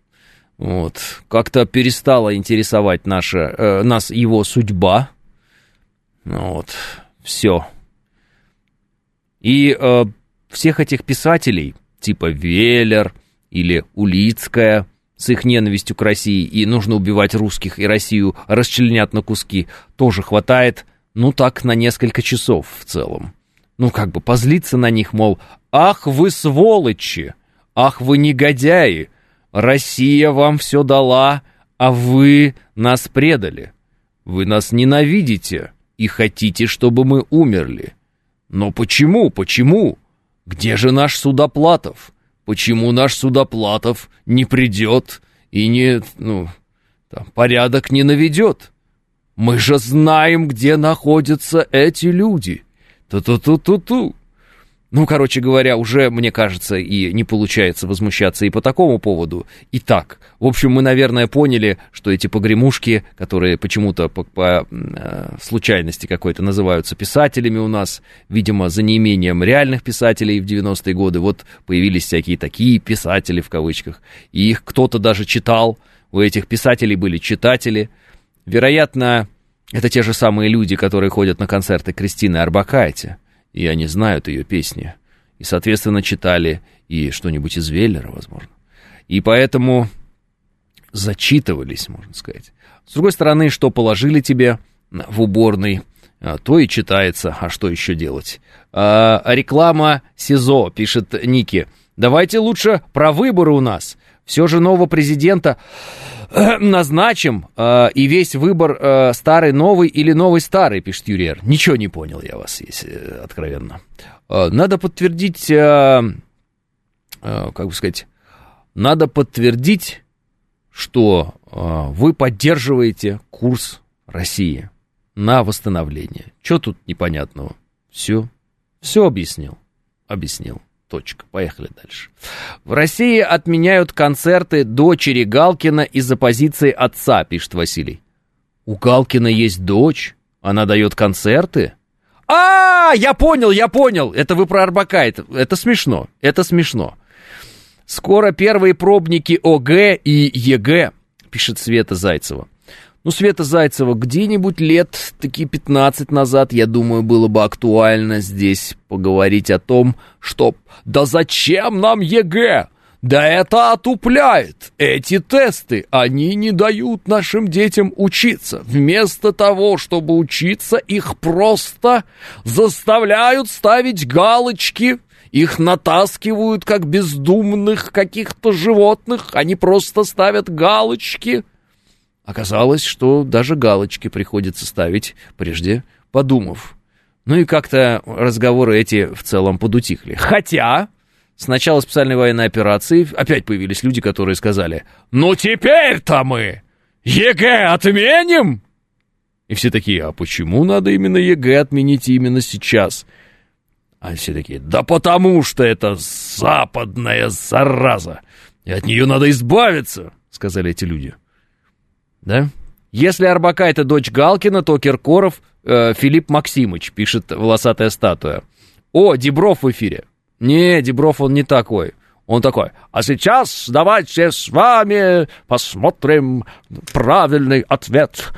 Вот. Как-то перестала интересовать наша, э, нас его судьба. Вот. Все. И э, всех этих писателей, типа Веллер или Улицкая, с их ненавистью к России, и нужно убивать русских, и Россию расчленят на куски, тоже хватает, ну так, на несколько часов в целом ну, как бы позлиться на них, мол, ах вы сволочи, ах вы негодяи, Россия вам все дала, а вы нас предали. Вы нас ненавидите и хотите, чтобы мы умерли. Но почему, почему? Где же наш Судоплатов? Почему наш Судоплатов не придет и не, ну, там, порядок не наведет? Мы же знаем, где находятся эти люди. Ту-ту-ту-ту-ту. Ну, короче говоря, уже, мне кажется, и не получается возмущаться и по такому поводу, и так. В общем, мы, наверное, поняли, что эти погремушки, которые почему-то по, по э, случайности какой-то называются писателями у нас, видимо, за неимением реальных писателей в 90-е годы, вот появились всякие такие писатели в кавычках, и их кто-то даже читал, у этих писателей были читатели. Вероятно, это те же самые люди, которые ходят на концерты Кристины Арбакайте, и они знают ее песни, и, соответственно, читали и что-нибудь из Веллера, возможно. И поэтому зачитывались, можно сказать. С другой стороны, что положили тебе в уборной, а, то и читается, а что еще делать? А, реклама СИЗО, пишет Ники. Давайте лучше про выборы у нас. Все же нового президента назначим, э, и весь выбор э, старый новый или новый старый, пишет Юриер. Ничего не понял я вас, если э, откровенно. Э, надо подтвердить, э, э, как бы сказать, надо подтвердить, что э, вы поддерживаете курс России на восстановление. Что тут непонятного? Все, все объяснил, объяснил. Точка. Поехали дальше. В России отменяют концерты дочери Галкина из-за позиции отца, пишет Василий. У Галкина есть дочь? Она дает концерты? А, я понял, я понял. Это вы про Арбака. Это, это смешно. Это смешно. Скоро первые пробники ОГЭ и ЕГЭ, пишет Света Зайцева. Ну, Света Зайцева, где-нибудь лет таки 15 назад, я думаю, было бы актуально здесь поговорить о том, что «Да зачем нам ЕГЭ? Да это отупляет! Эти тесты, они не дают нашим детям учиться. Вместо того, чтобы учиться, их просто заставляют ставить галочки их натаскивают, как бездумных каких-то животных. Они просто ставят галочки. Оказалось, что даже галочки приходится ставить, прежде подумав. Ну и как-то разговоры эти в целом подутихли. Хотя, с начала специальной военной операции опять появились люди, которые сказали, «Ну теперь-то мы ЕГЭ отменим!» И все такие, а почему надо именно ЕГЭ отменить именно сейчас? А все такие, да потому что это западная зараза, и от нее надо избавиться, сказали эти люди. Да? Если Арбака это дочь Галкина, то Киркоров э, Филипп Максимыч, пишет волосатая статуя. О, Дебров в эфире. Не, Дебров он не такой. Он такой, а сейчас давайте с вами посмотрим правильный ответ.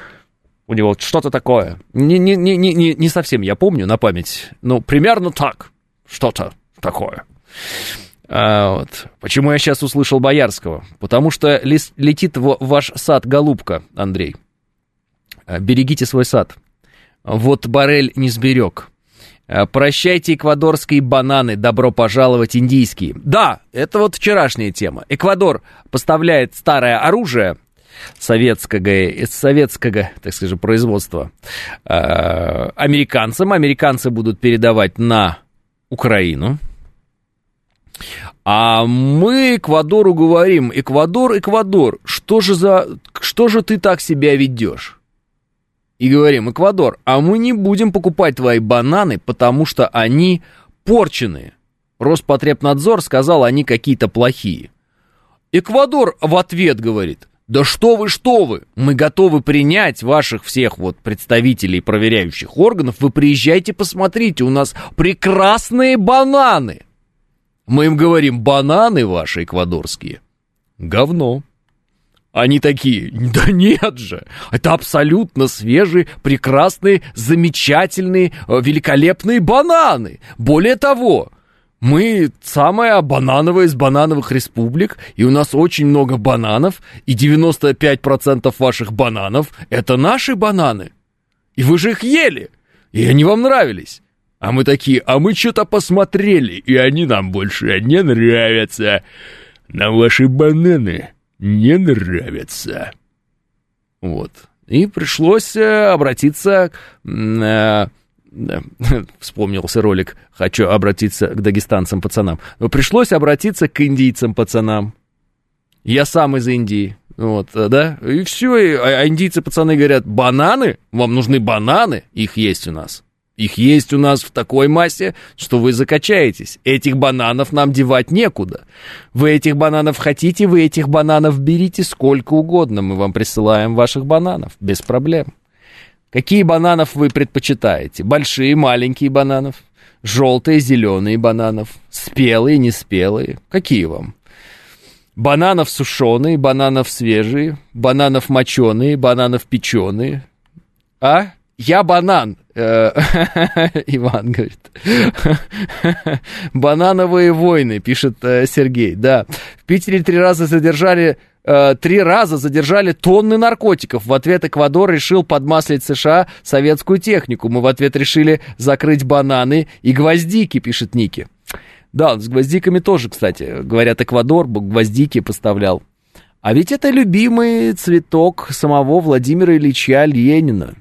У него что-то такое. Не, не, не, не, не совсем я помню на память. Ну, примерно так. Что-то такое. А, вот. Почему я сейчас услышал Боярского? Потому что летит в ваш сад голубка, Андрей. А, берегите свой сад. Вот Барель не сберег. А, прощайте эквадорские бананы, добро пожаловать индийские. Да, это вот вчерашняя тема. Эквадор поставляет старое оружие советского, советского, так скажем, производства американцам. Американцы будут передавать на Украину. А мы Эквадору говорим, Эквадор, Эквадор, что же за, что же ты так себя ведешь? И говорим, Эквадор, а мы не будем покупать твои бананы, потому что они порченые. Роспотребнадзор сказал, они какие-то плохие. Эквадор в ответ говорит, да что вы, что вы, мы готовы принять ваших всех вот представителей проверяющих органов, вы приезжайте, посмотрите, у нас прекрасные бананы. Мы им говорим, бананы ваши эквадорские. Говно. Они такие, да нет же, это абсолютно свежие, прекрасные, замечательные, э, великолепные бананы. Более того, мы самая банановая из банановых республик, и у нас очень много бананов, и 95% ваших бананов – это наши бананы. И вы же их ели, и они вам нравились. А мы такие, а мы что-то посмотрели, и они нам больше не нравятся. Нам ваши бананы не нравятся. Вот. И пришлось э, обратиться... Э, <laughs> вспомнился ролик «Хочу обратиться к дагестанцам пацанам». Но пришлось обратиться к индийцам пацанам. Я сам из Индии. Вот, э, да, и все, и, а индийцы пацаны говорят, бананы, вам нужны бананы, их есть у нас. Их есть у нас в такой массе, что вы закачаетесь. Этих бананов нам девать некуда. Вы этих бананов хотите, вы этих бананов берите сколько угодно. Мы вам присылаем ваших бананов, без проблем. Какие бананов вы предпочитаете? Большие, маленькие бананов? Желтые, зеленые бананов? Спелые, неспелые? Какие вам? Бананов сушеные, бананов свежие, бананов моченые, бананов печеные. А? Я банан. Э, <laughs> Иван говорит. Банановые войны, пишет э, Сергей. Да. В Питере три раза задержали э, три раза задержали тонны наркотиков. В ответ Эквадор решил подмаслить США советскую технику. Мы в ответ решили закрыть бананы и гвоздики, пишет Ники. Да, с гвоздиками тоже, кстати. Говорят, Эквадор гвоздики поставлял. А ведь это любимый цветок самого Владимира Ильича Ленина.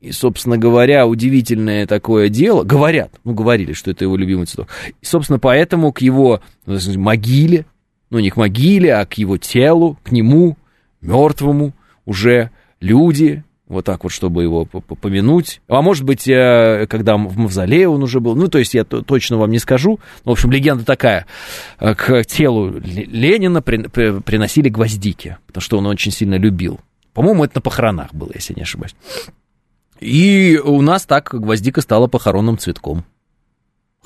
И, собственно говоря, удивительное такое дело, говорят, ну, говорили, что это его любимый цветок. И, собственно, поэтому к его ну, могиле, ну, не к могиле, а к его телу, к нему, мертвому, уже люди, вот так вот, чтобы его помянуть. А может быть, э, когда в мавзолее он уже был, ну, то есть я точно вам не скажу. В общем, легенда такая. Э, к телу Ленина приносили гвоздики, потому что он очень сильно любил. По-моему, это на похоронах было, если не ошибаюсь. И у нас так гвоздика стала похоронным цветком.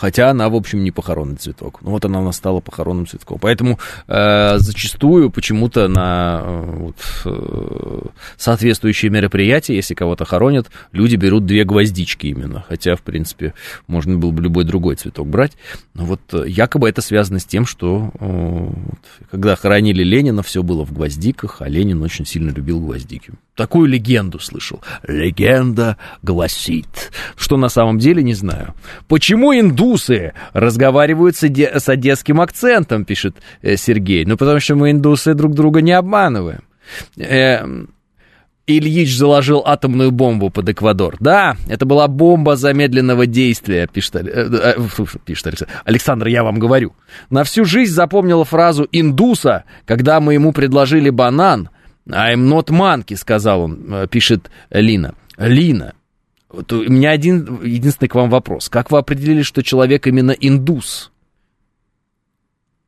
Хотя она, в общем, не похоронный цветок. Но вот она у нас стала похоронным цветком. Поэтому э, зачастую почему-то на э, вот, э, соответствующие мероприятия, если кого-то хоронят, люди берут две гвоздички именно. Хотя, в принципе, можно было бы любой другой цветок брать. Но вот э, якобы это связано с тем, что э, вот, когда хоронили Ленина, все было в гвоздиках, а Ленин очень сильно любил гвоздики. Такую легенду слышал. Легенда гласит. Что на самом деле, не знаю. Почему индусы разговаривают с, оде- с одесским акцентом, пишет э, Сергей. Ну, потому что мы, индусы, друг друга не обманываем. Э, Ильич заложил атомную бомбу под Эквадор. Да, это была бомба замедленного действия, пишет, э, э, пишет Александр. Александр, я вам говорю. На всю жизнь запомнил фразу индуса, когда мы ему предложили банан – I'm not monkey, сказал он, э, пишет Лина. Лина, вот у меня один единственный к вам вопрос. Как вы определили, что человек именно индус,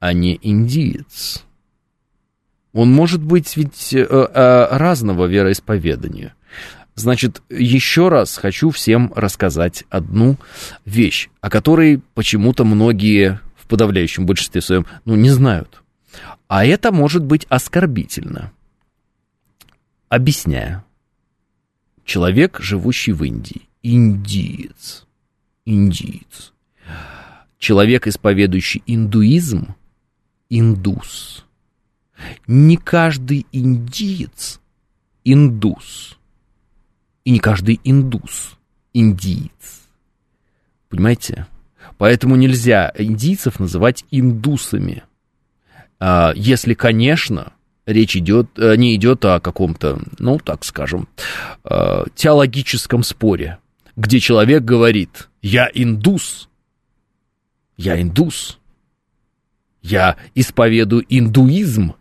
а не индиец? Он может быть ведь э, э, разного вероисповедания. Значит, еще раз хочу всем рассказать одну вещь, о которой почему-то многие в подавляющем большинстве своем, ну, не знают. А это может быть оскорбительно. Объясняю. Человек, живущий в Индии, индиец, индиец. Человек, исповедующий индуизм, индус. Не каждый индиец индус. И не каждый индус индиец. Понимаете? Поэтому нельзя индийцев называть индусами. А, если, конечно, речь идет, э, не идет о каком-то, ну, так скажем, э, теологическом споре, где человек говорит, я индус, я индус, я исповедую индуизм,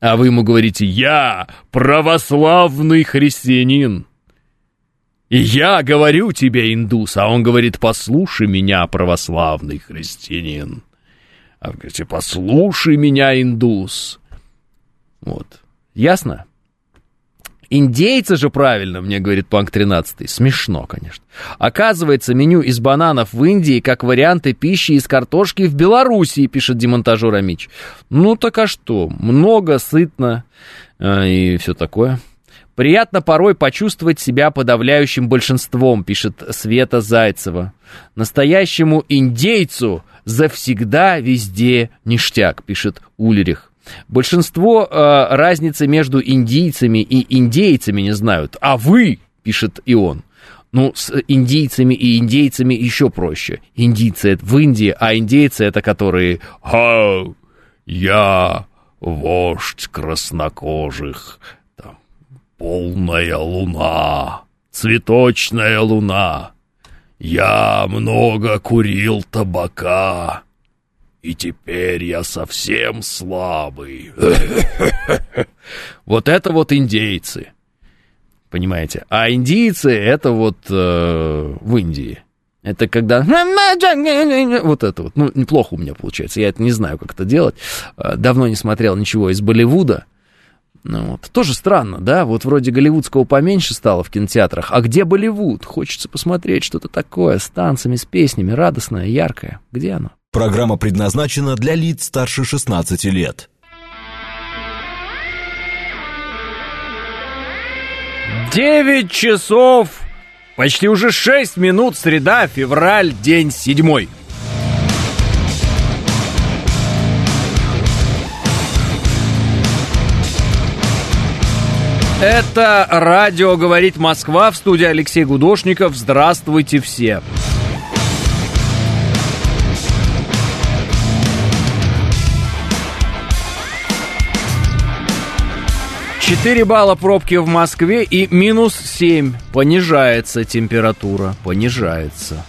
а вы ему говорите, я православный христианин. И я говорю тебе, индус, а он говорит, послушай меня, православный христианин. А вы говорите, послушай меня, индус. Вот. Ясно? Индейцы же правильно, мне говорит Панк 13. Смешно, конечно. Оказывается, меню из бананов в Индии как варианты пищи из картошки в Белоруссии, пишет демонтажер Амич. Ну так а что? Много, сытно э, и все такое. Приятно порой почувствовать себя подавляющим большинством, пишет Света Зайцева. Настоящему индейцу завсегда везде ништяк, пишет Ульрих. Большинство э, разницы между индийцами и индейцами не знают. А вы, пишет и он, ну, с индийцами и индейцами еще проще. Индийцы это в Индии, а индейцы это которые «Ха, я вождь краснокожих, там, полная луна, цветочная луна, я много курил табака, и теперь я совсем слабый. <laughs> Вот это вот индейцы. Понимаете? А индийцы это вот э, в Индии. Это когда... <laughs> Вот это вот. Ну, неплохо у меня получается. Я это не знаю, как это делать. Э, давно не смотрел ничего из Болливуда. Ну, вот. Тоже странно, да? Вот вроде голливудского поменьше стало в кинотеатрах. А где Болливуд? Хочется посмотреть что-то такое с танцами, с песнями, радостное, яркое. Где оно? Программа предназначена для лиц старше 16 лет. Девять часов, почти уже шесть минут, среда, февраль, день седьмой. Это радио «Говорит Москва» в студии Алексей Гудошников. Здравствуйте все. Четыре балла пробки в Москве и минус семь. Понижается температура, понижается.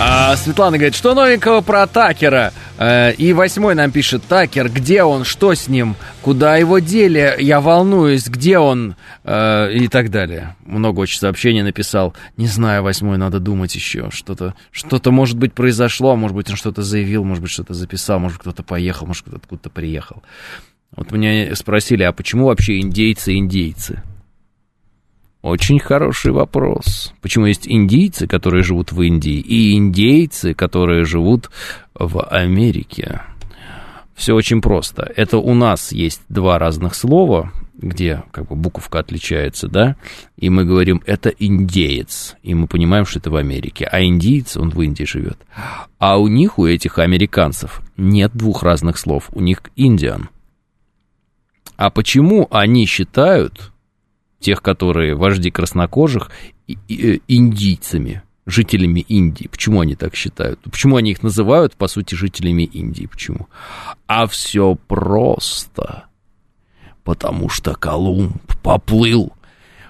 А Светлана говорит, что новенького про Такера? Э, и восьмой нам пишет, Такер, где он, что с ним, куда его дели, я волнуюсь, где он, э, и так далее. Много очень сообщений написал. Не знаю, восьмой, надо думать еще. Что-то, что-то может быть произошло, может быть он что-то заявил, может быть что-то записал, может кто-то поехал, может кто-то откуда-то приехал. Вот меня спросили, а почему вообще индейцы индейцы? Очень хороший вопрос. Почему есть индийцы, которые живут в Индии, и индейцы, которые живут в Америке? Все очень просто. Это у нас есть два разных слова, где как бы буковка отличается, да, и мы говорим, это индеец, и мы понимаем, что это в Америке, а индиец, он в Индии живет. А у них, у этих американцев, нет двух разных слов, у них индиан. А почему они считают, тех, которые вожди краснокожих, э, индийцами, жителями Индии. Почему они так считают? Почему они их называют, по сути, жителями Индии? Почему? А все просто. потому что Колумб поплыл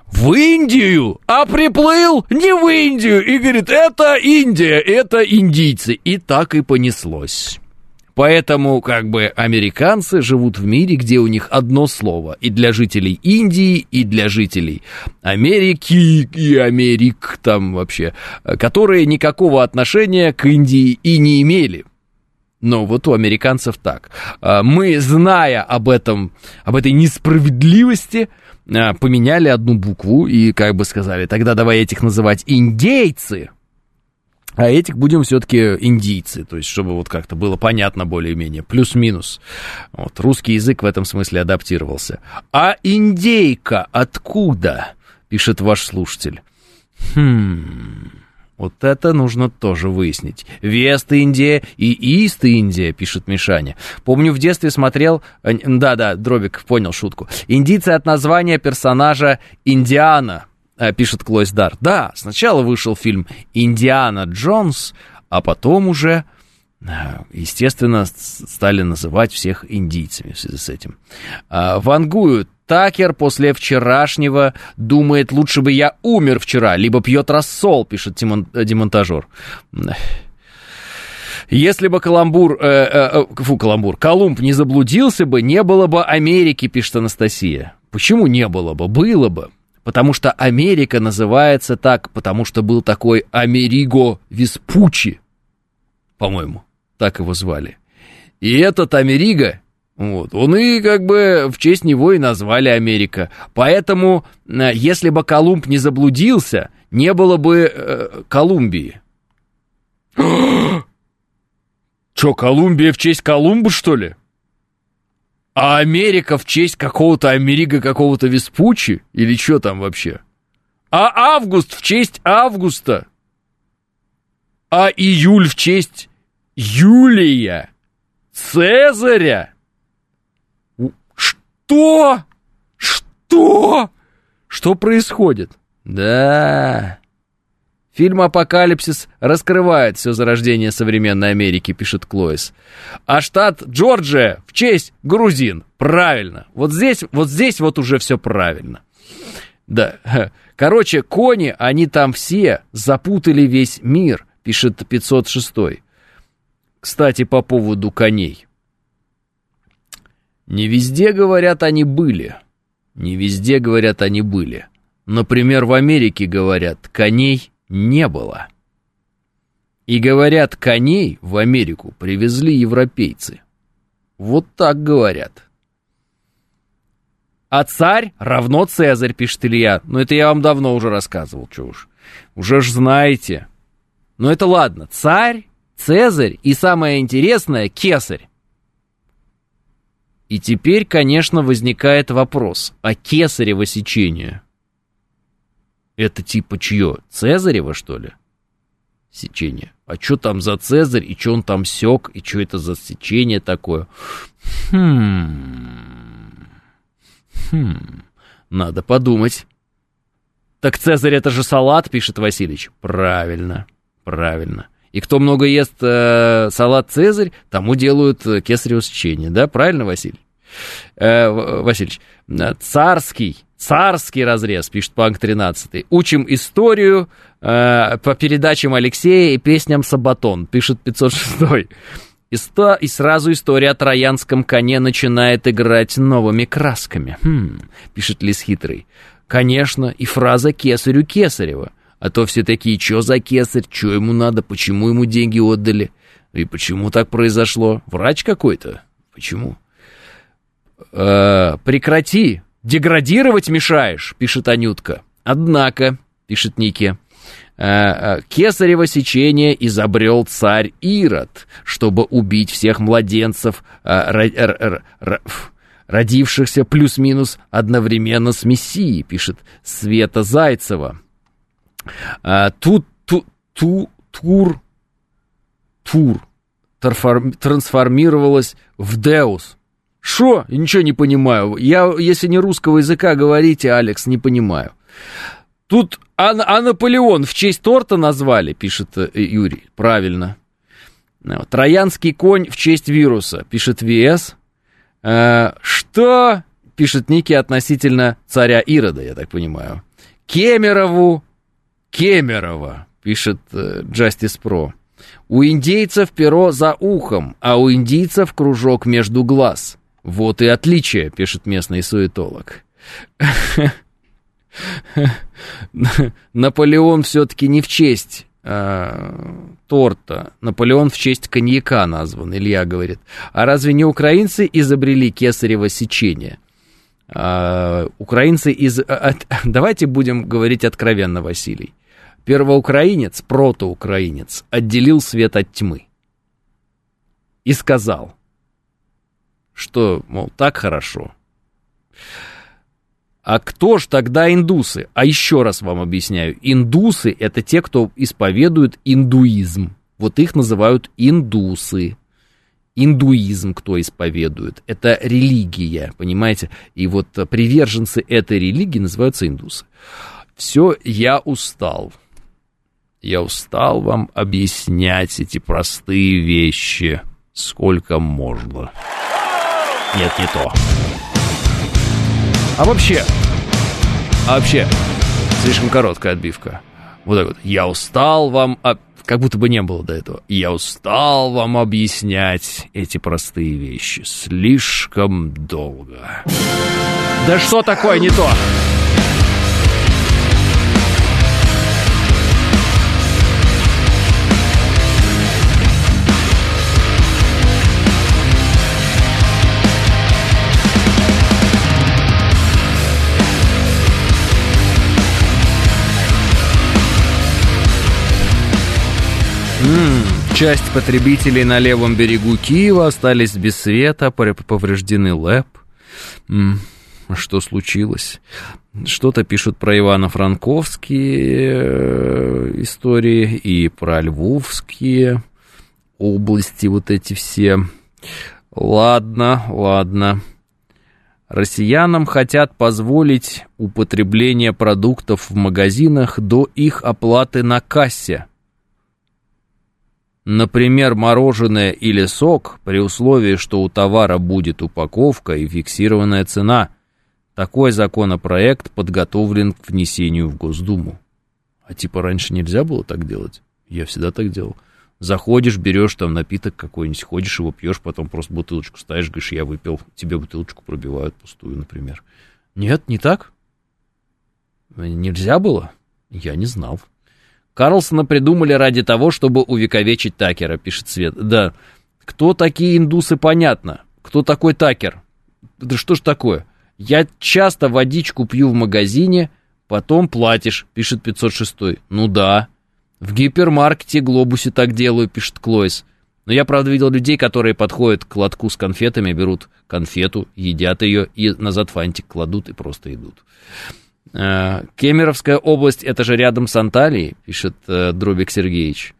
в Индию, а приплыл не в Индию. И говорит, это Индия, это индийцы. И так и понеслось. Поэтому, как бы, американцы живут в мире, где у них одно слово. И для жителей Индии, и для жителей Америки, и Америк там вообще, которые никакого отношения к Индии и не имели. Но вот у американцев так. А, мы, зная об этом, об этой несправедливости, а, поменяли одну букву и как бы сказали, тогда давай этих называть индейцы, а этих будем все-таки индийцы, то есть чтобы вот как-то было понятно более-менее, плюс-минус. Вот, русский язык в этом смысле адаптировался. А индейка откуда? Пишет ваш слушатель. Хм... Вот это нужно тоже выяснить. Вест-Индия и Ист-Индия, пишет Мишаня. Помню, в детстве смотрел... Да-да, Дробик понял шутку. Индийцы от названия персонажа Индиана, пишет Клойс Дар. Да, сначала вышел фильм «Индиана Джонс», а потом уже э, естественно, стали называть всех индийцами в связи с этим. А, вангуют Такер после вчерашнего думает, лучше бы я умер вчера, либо пьет рассол, пишет демонтажер. Если бы Каламбур, э, э, э, фу, Каламбур, Колумб не заблудился бы, не было бы Америки, пишет Анастасия. Почему не было бы? Было бы. Потому что Америка называется так, потому что был такой Америго Веспучи, по-моему, так его звали. И этот Америго вот. Он и как бы в честь него и назвали Америка. Поэтому, э, если бы Колумб не заблудился, не было бы э, Колумбии. <gasps> Че, Колумбия в честь Колумба, что ли? А Америка в честь какого-то Америка, какого-то Веспучи? Или что там вообще? А Август в честь Августа? А июль в честь Юлия? Цезаря? Что? Что? Что происходит? Да. Фильм «Апокалипсис» раскрывает все зарождение современной Америки, пишет Клоис. А штат Джорджия в честь грузин. Правильно. Вот здесь, вот здесь вот уже все правильно. Да. Короче, кони, они там все запутали весь мир, пишет 506. Кстати, по поводу коней. Не везде, говорят, они были. Не везде, говорят, они были. Например, в Америке, говорят, коней не было. И говорят, коней в Америку привезли европейцы. Вот так говорят. А царь равно Цезарь, пишет Илья. Но это я вам давно уже рассказывал, что уж. Уже ж знаете. Но это ладно. Царь, Цезарь и самое интересное, кесарь. И теперь, конечно, возникает вопрос, а кесарево сечение? Это типа чье? Цезарева, что ли? Сечение. А что там за Цезарь, и что он там сек, и что это за сечение такое? Хм... Хм... Надо подумать. Так Цезарь это же салат, пишет Васильевич. Правильно, правильно. И кто много ест э, салат Цезарь, тому делают э, кесарево сечение, да? Правильно, Василий? Э, Васильевич, царский, царский разрез, пишет Панк 13. Учим историю э, по передачам Алексея и песням Сабатон, пишет 506. И, сто, и сразу история о троянском коне начинает играть новыми красками. Хм, пишет Лис Хитрый. Конечно, и фраза «кесарю кесарева». А то все такие, что за кесарь, что ему надо, почему ему деньги отдали, и почему так произошло. Врач какой-то? Почему? Э, прекрати, деградировать мешаешь, пишет Анютка. Однако, пишет Ники, э, э, кесарево сечение изобрел царь Ирод, чтобы убить всех младенцев, родившихся плюс-минус одновременно с Мессией, пишет Света Зайцева. Тут ту, ту, тур, тур трансформировалась в Деус. Шо? Ничего не понимаю. Я, если не русского языка говорите, Алекс, не понимаю. Тут а, а Наполеон в честь торта назвали, пишет э, Юрий. Правильно. Троянский конь в честь вируса, пишет ВС. Э, что? пишет Ники относительно царя Ирода, я так понимаю. Кемерову, Кемерова, пишет э, Justice Pro. У индейцев перо за ухом, а у индийцев кружок между глаз. Вот и отличие, пишет местный суетолог. <laughs> Наполеон все-таки не в честь э, торта. Наполеон в честь коньяка назван, Илья говорит. А разве не украинцы изобрели кесарево сечение? А, украинцы из... А, <laughs> давайте будем говорить откровенно, Василий. Первоукраинец, протоукраинец, отделил свет от тьмы. И сказал, что, мол, так хорошо. А кто ж тогда индусы? А еще раз вам объясняю. Индусы — это те, кто исповедует индуизм. Вот их называют индусы. Индуизм кто исповедует. Это религия, понимаете? И вот приверженцы этой религии называются индусы. Все, я устал. Я устал вам объяснять эти простые вещи, сколько можно. Нет, не то. А вообще, а вообще, слишком короткая отбивка. Вот так вот. Я устал вам... Как будто бы не было до этого. Я устал вам объяснять эти простые вещи. Слишком долго. Да что такое не то? Часть потребителей на левом берегу Киева остались без света, повреждены ЛЭП. Что случилось? Что-то пишут про Ивано-Франковские э, истории и про Львовские области, вот эти все. Ладно, ладно. Россиянам хотят позволить употребление продуктов в магазинах до их оплаты на кассе. Например, мороженое или сок, при условии, что у товара будет упаковка и фиксированная цена. Такой законопроект подготовлен к внесению в Госдуму. А типа раньше нельзя было так делать? Я всегда так делал. Заходишь, берешь там напиток какой-нибудь, ходишь его пьешь, потом просто бутылочку ставишь, говоришь, я выпил, тебе бутылочку пробивают пустую, например. Нет, не так? Нельзя было? Я не знал. Карлсона придумали ради того, чтобы увековечить Такера, пишет Свет. Да, кто такие индусы, понятно. Кто такой Такер? Да что ж такое? Я часто водичку пью в магазине, потом платишь, пишет 506. Ну да. В гипермаркете Глобусе так делаю, пишет Клойс. Но я, правда, видел людей, которые подходят к лотку с конфетами, берут конфету, едят ее и назад фантик кладут и просто идут. Э, Кемеровская область, это же рядом с Анталией, пишет э, Дробик Сергеевич.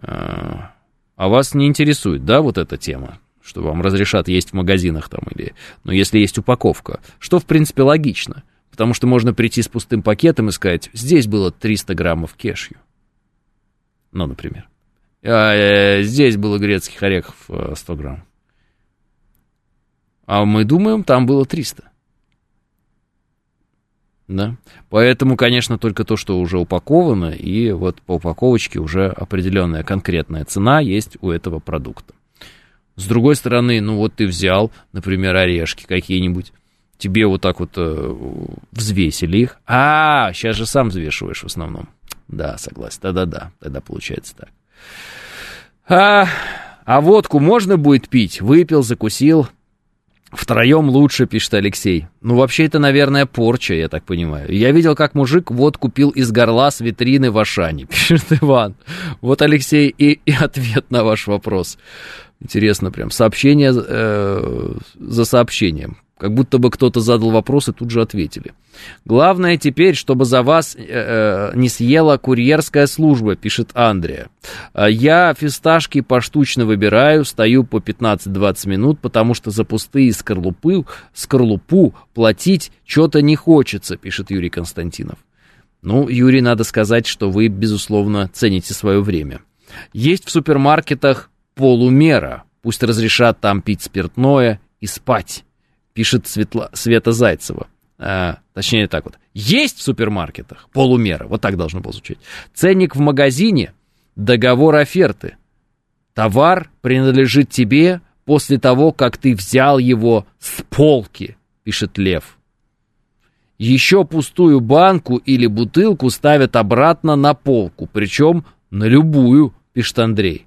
Э, а вас не интересует, да, вот эта тема? Что вам разрешат есть в магазинах там или... Ну, если есть упаковка. Что, в принципе, логично. Потому что можно прийти с пустым пакетом и сказать, здесь было 300 граммов кешью. Ну, например. А, здесь было грецких орехов 100 грамм. А мы думаем, там было 300. Да. Поэтому, конечно, только то, что уже упаковано, и вот по упаковочке уже определенная конкретная цена есть у этого продукта. С другой стороны, ну вот ты взял, например, орешки какие-нибудь, тебе вот так вот э, взвесили их. А, сейчас же сам взвешиваешь в основном. Да, согласен. Да-да-да, тогда получается так. А, а водку можно будет пить? Выпил, закусил, Втроем лучше, пишет Алексей. Ну, вообще, это, наверное, порча, я так понимаю. Я видел, как мужик вот купил из горла с витрины в Ашане, <laughs> пишет Иван. Вот, Алексей, и, и ответ на ваш вопрос. Интересно прям. Сообщение э, за сообщением. Как будто бы кто-то задал вопрос и тут же ответили. Главное теперь, чтобы за вас э, э, не съела курьерская служба, пишет Андрея. «А я фисташки поштучно выбираю, стою по 15-20 минут, потому что за пустые скорлупы, скорлупу платить что-то не хочется, пишет Юрий Константинов. Ну, Юрий, надо сказать, что вы, безусловно, цените свое время. Есть в супермаркетах полумера. Пусть разрешат там пить спиртное и спать пишет Светла, Света Зайцева. А, точнее так вот. Есть в супермаркетах полумера, вот так должно было звучать. Ценник в магазине, договор оферты. Товар принадлежит тебе после того, как ты взял его с полки, пишет Лев. Еще пустую банку или бутылку ставят обратно на полку, причем на любую, пишет Андрей.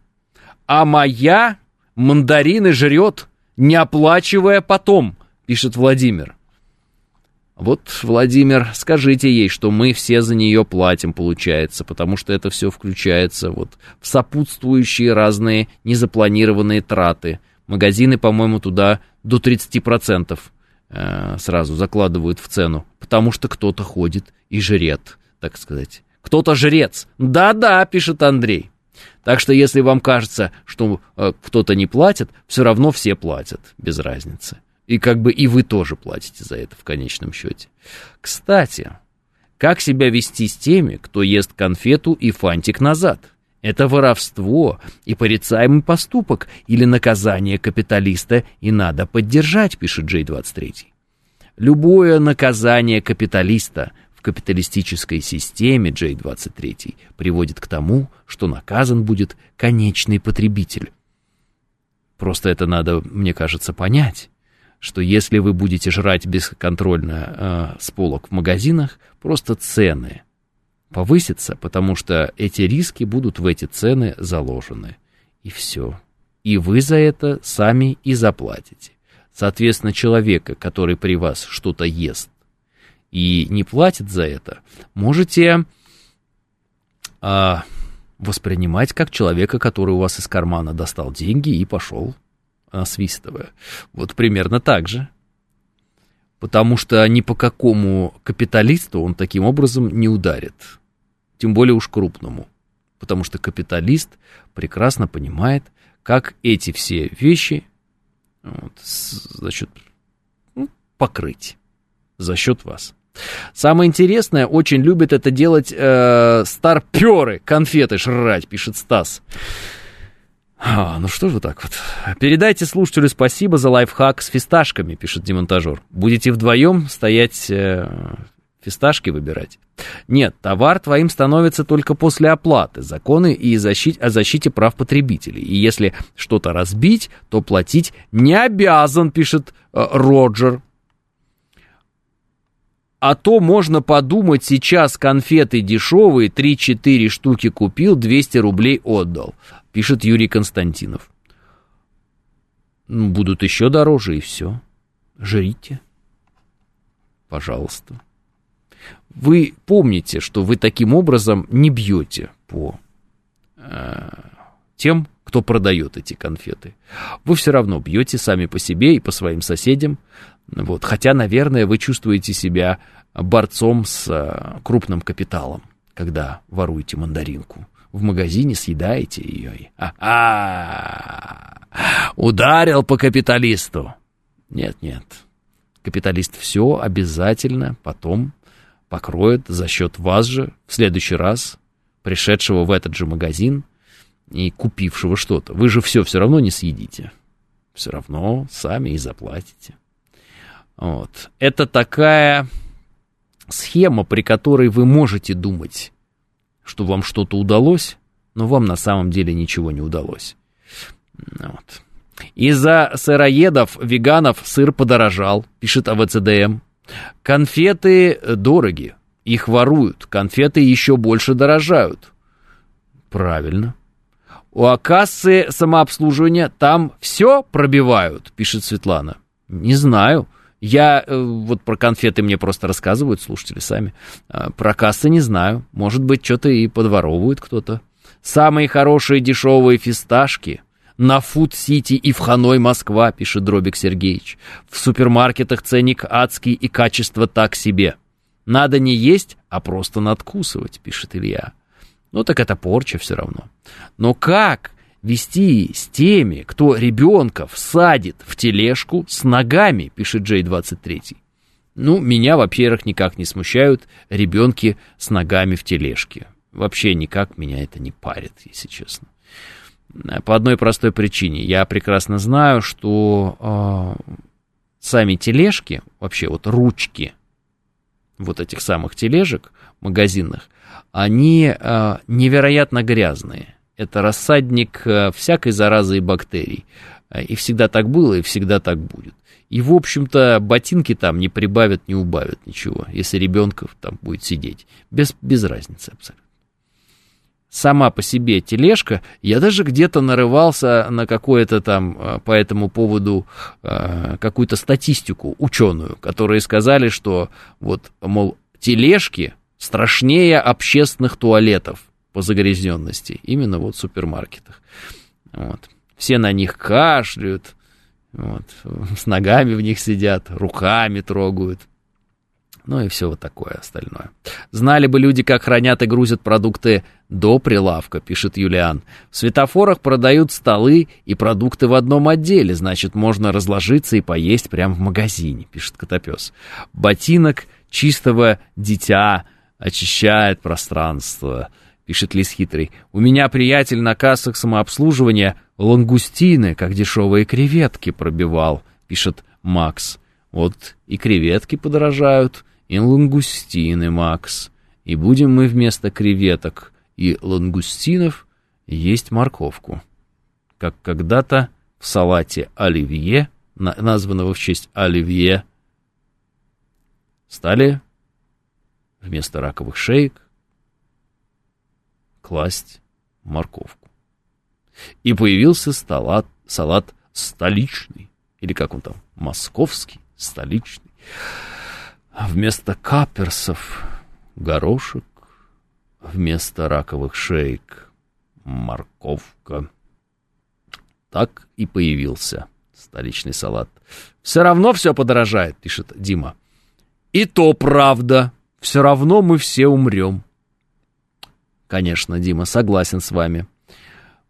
А моя мандарины жрет, не оплачивая потом, пишет Владимир. Вот, Владимир, скажите ей, что мы все за нее платим, получается, потому что это все включается вот в сопутствующие разные незапланированные траты. Магазины, по-моему, туда до 30% э, сразу закладывают в цену, потому что кто-то ходит и жрет, так сказать. Кто-то жрец. Да-да, пишет Андрей. Так что если вам кажется, что э, кто-то не платит, все равно все платят, без разницы. И как бы и вы тоже платите за это в конечном счете. Кстати, как себя вести с теми, кто ест конфету и фантик назад? Это воровство и порицаемый поступок или наказание капиталиста и надо поддержать, пишет Джей-23. Любое наказание капиталиста в капиталистической системе J23 приводит к тому, что наказан будет конечный потребитель. Просто это надо, мне кажется, понять, что если вы будете жрать бесконтрольно э, с полок в магазинах, просто цены повысятся, потому что эти риски будут в эти цены заложены. И все. И вы за это сами и заплатите. Соответственно, человека, который при вас что-то ест и не платит за это, можете а, воспринимать как человека, который у вас из кармана достал деньги и пошел насвистывая. Вот примерно так же. Потому что ни по какому капиталисту он таким образом не ударит. Тем более уж крупному. Потому что капиталист прекрасно понимает, как эти все вещи вот, значит, ну, покрыть за счет вас. Самое интересное, очень любят это делать э, старперы, конфеты жрать, пишет Стас. А, ну что же так вот. Передайте слушателю спасибо за лайфхак с фисташками, пишет демонтажер. Будете вдвоем стоять э, фисташки выбирать. Нет, товар твоим становится только после оплаты. Законы и защите, о защите прав потребителей. И если что-то разбить, то платить не обязан, пишет э, Роджер. А то можно подумать, сейчас конфеты дешевые, 3-4 штуки купил, 200 рублей отдал, пишет Юрий Константинов. Будут еще дороже и все. Жрите. Пожалуйста. Вы помните, что вы таким образом не бьете по э, тем, кто продает эти конфеты. Вы все равно бьете сами по себе и по своим соседям, вот. Хотя, наверное, вы чувствуете себя борцом с э, крупным капиталом, когда воруете мандаринку. В магазине съедаете ее. А-а-а! Ударил по капиталисту. Нет, нет. Капиталист все обязательно потом покроет за счет вас же в следующий раз, пришедшего в этот же магазин и купившего что-то. Вы же все все равно не съедите. Все равно сами и заплатите. Вот. Это такая схема, при которой вы можете думать, что вам что-то удалось, но вам на самом деле ничего не удалось. Вот. Из-за сыроедов, веганов сыр подорожал, пишет АВЦДМ. Конфеты дороги, их воруют, конфеты еще больше дорожают. Правильно. У кассы самообслуживания там все пробивают, пишет Светлана. Не знаю. Я э, вот про конфеты мне просто рассказывают слушатели сами. А, про кассы не знаю. Может быть, что-то и подворовывает кто-то. Самые хорошие дешевые фисташки на Фуд-Сити и в Ханой, Москва, пишет Дробик Сергеевич. В супермаркетах ценник адский и качество так себе. Надо не есть, а просто надкусывать, пишет Илья. Ну так это порча все равно. Но как вести с теми, кто ребенка всадит в тележку с ногами, пишет Джей 23. Ну, меня, во-первых, никак не смущают ребенки с ногами в тележке. Вообще никак меня это не парит, если честно. По одной простой причине. Я прекрасно знаю, что э, сами тележки, вообще вот ручки вот этих самых тележек магазинных, они э, невероятно грязные. Это рассадник э, всякой заразы и бактерий. Э, и всегда так было, и всегда так будет. И, в общем-то, ботинки там не прибавят, не убавят ничего, если ребенка там будет сидеть. Без, без разницы абсолютно. Сама по себе тележка, я даже где-то нарывался на какое-то там э, по этому поводу какую-то статистику ученую, которые сказали, что вот, мол, тележки страшнее общественных туалетов по загрязненности, именно вот в супермаркетах. Вот. Все на них кашляют, вот, с ногами в них сидят, руками трогают. Ну и все вот такое остальное. Знали бы люди, как хранят и грузят продукты до прилавка, пишет Юлиан. В светофорах продают столы и продукты в одном отделе, значит, можно разложиться и поесть прямо в магазине, пишет Котопес. Ботинок чистого дитя очищает пространство пишет Лис Хитрый. «У меня приятель на кассах самообслуживания лангустины, как дешевые креветки, пробивал», пишет Макс. «Вот и креветки подорожают, и лангустины, Макс. И будем мы вместо креветок и лангустинов есть морковку. Как когда-то в салате оливье, названного в честь оливье, стали вместо раковых шеек класть морковку. И появился салат, салат столичный, или как он там, московский, столичный. Вместо каперсов горошек, вместо раковых шеек морковка. Так и появился столичный салат. Все равно все подорожает, пишет Дима. И то правда. Все равно мы все умрем. Конечно, Дима, согласен с вами.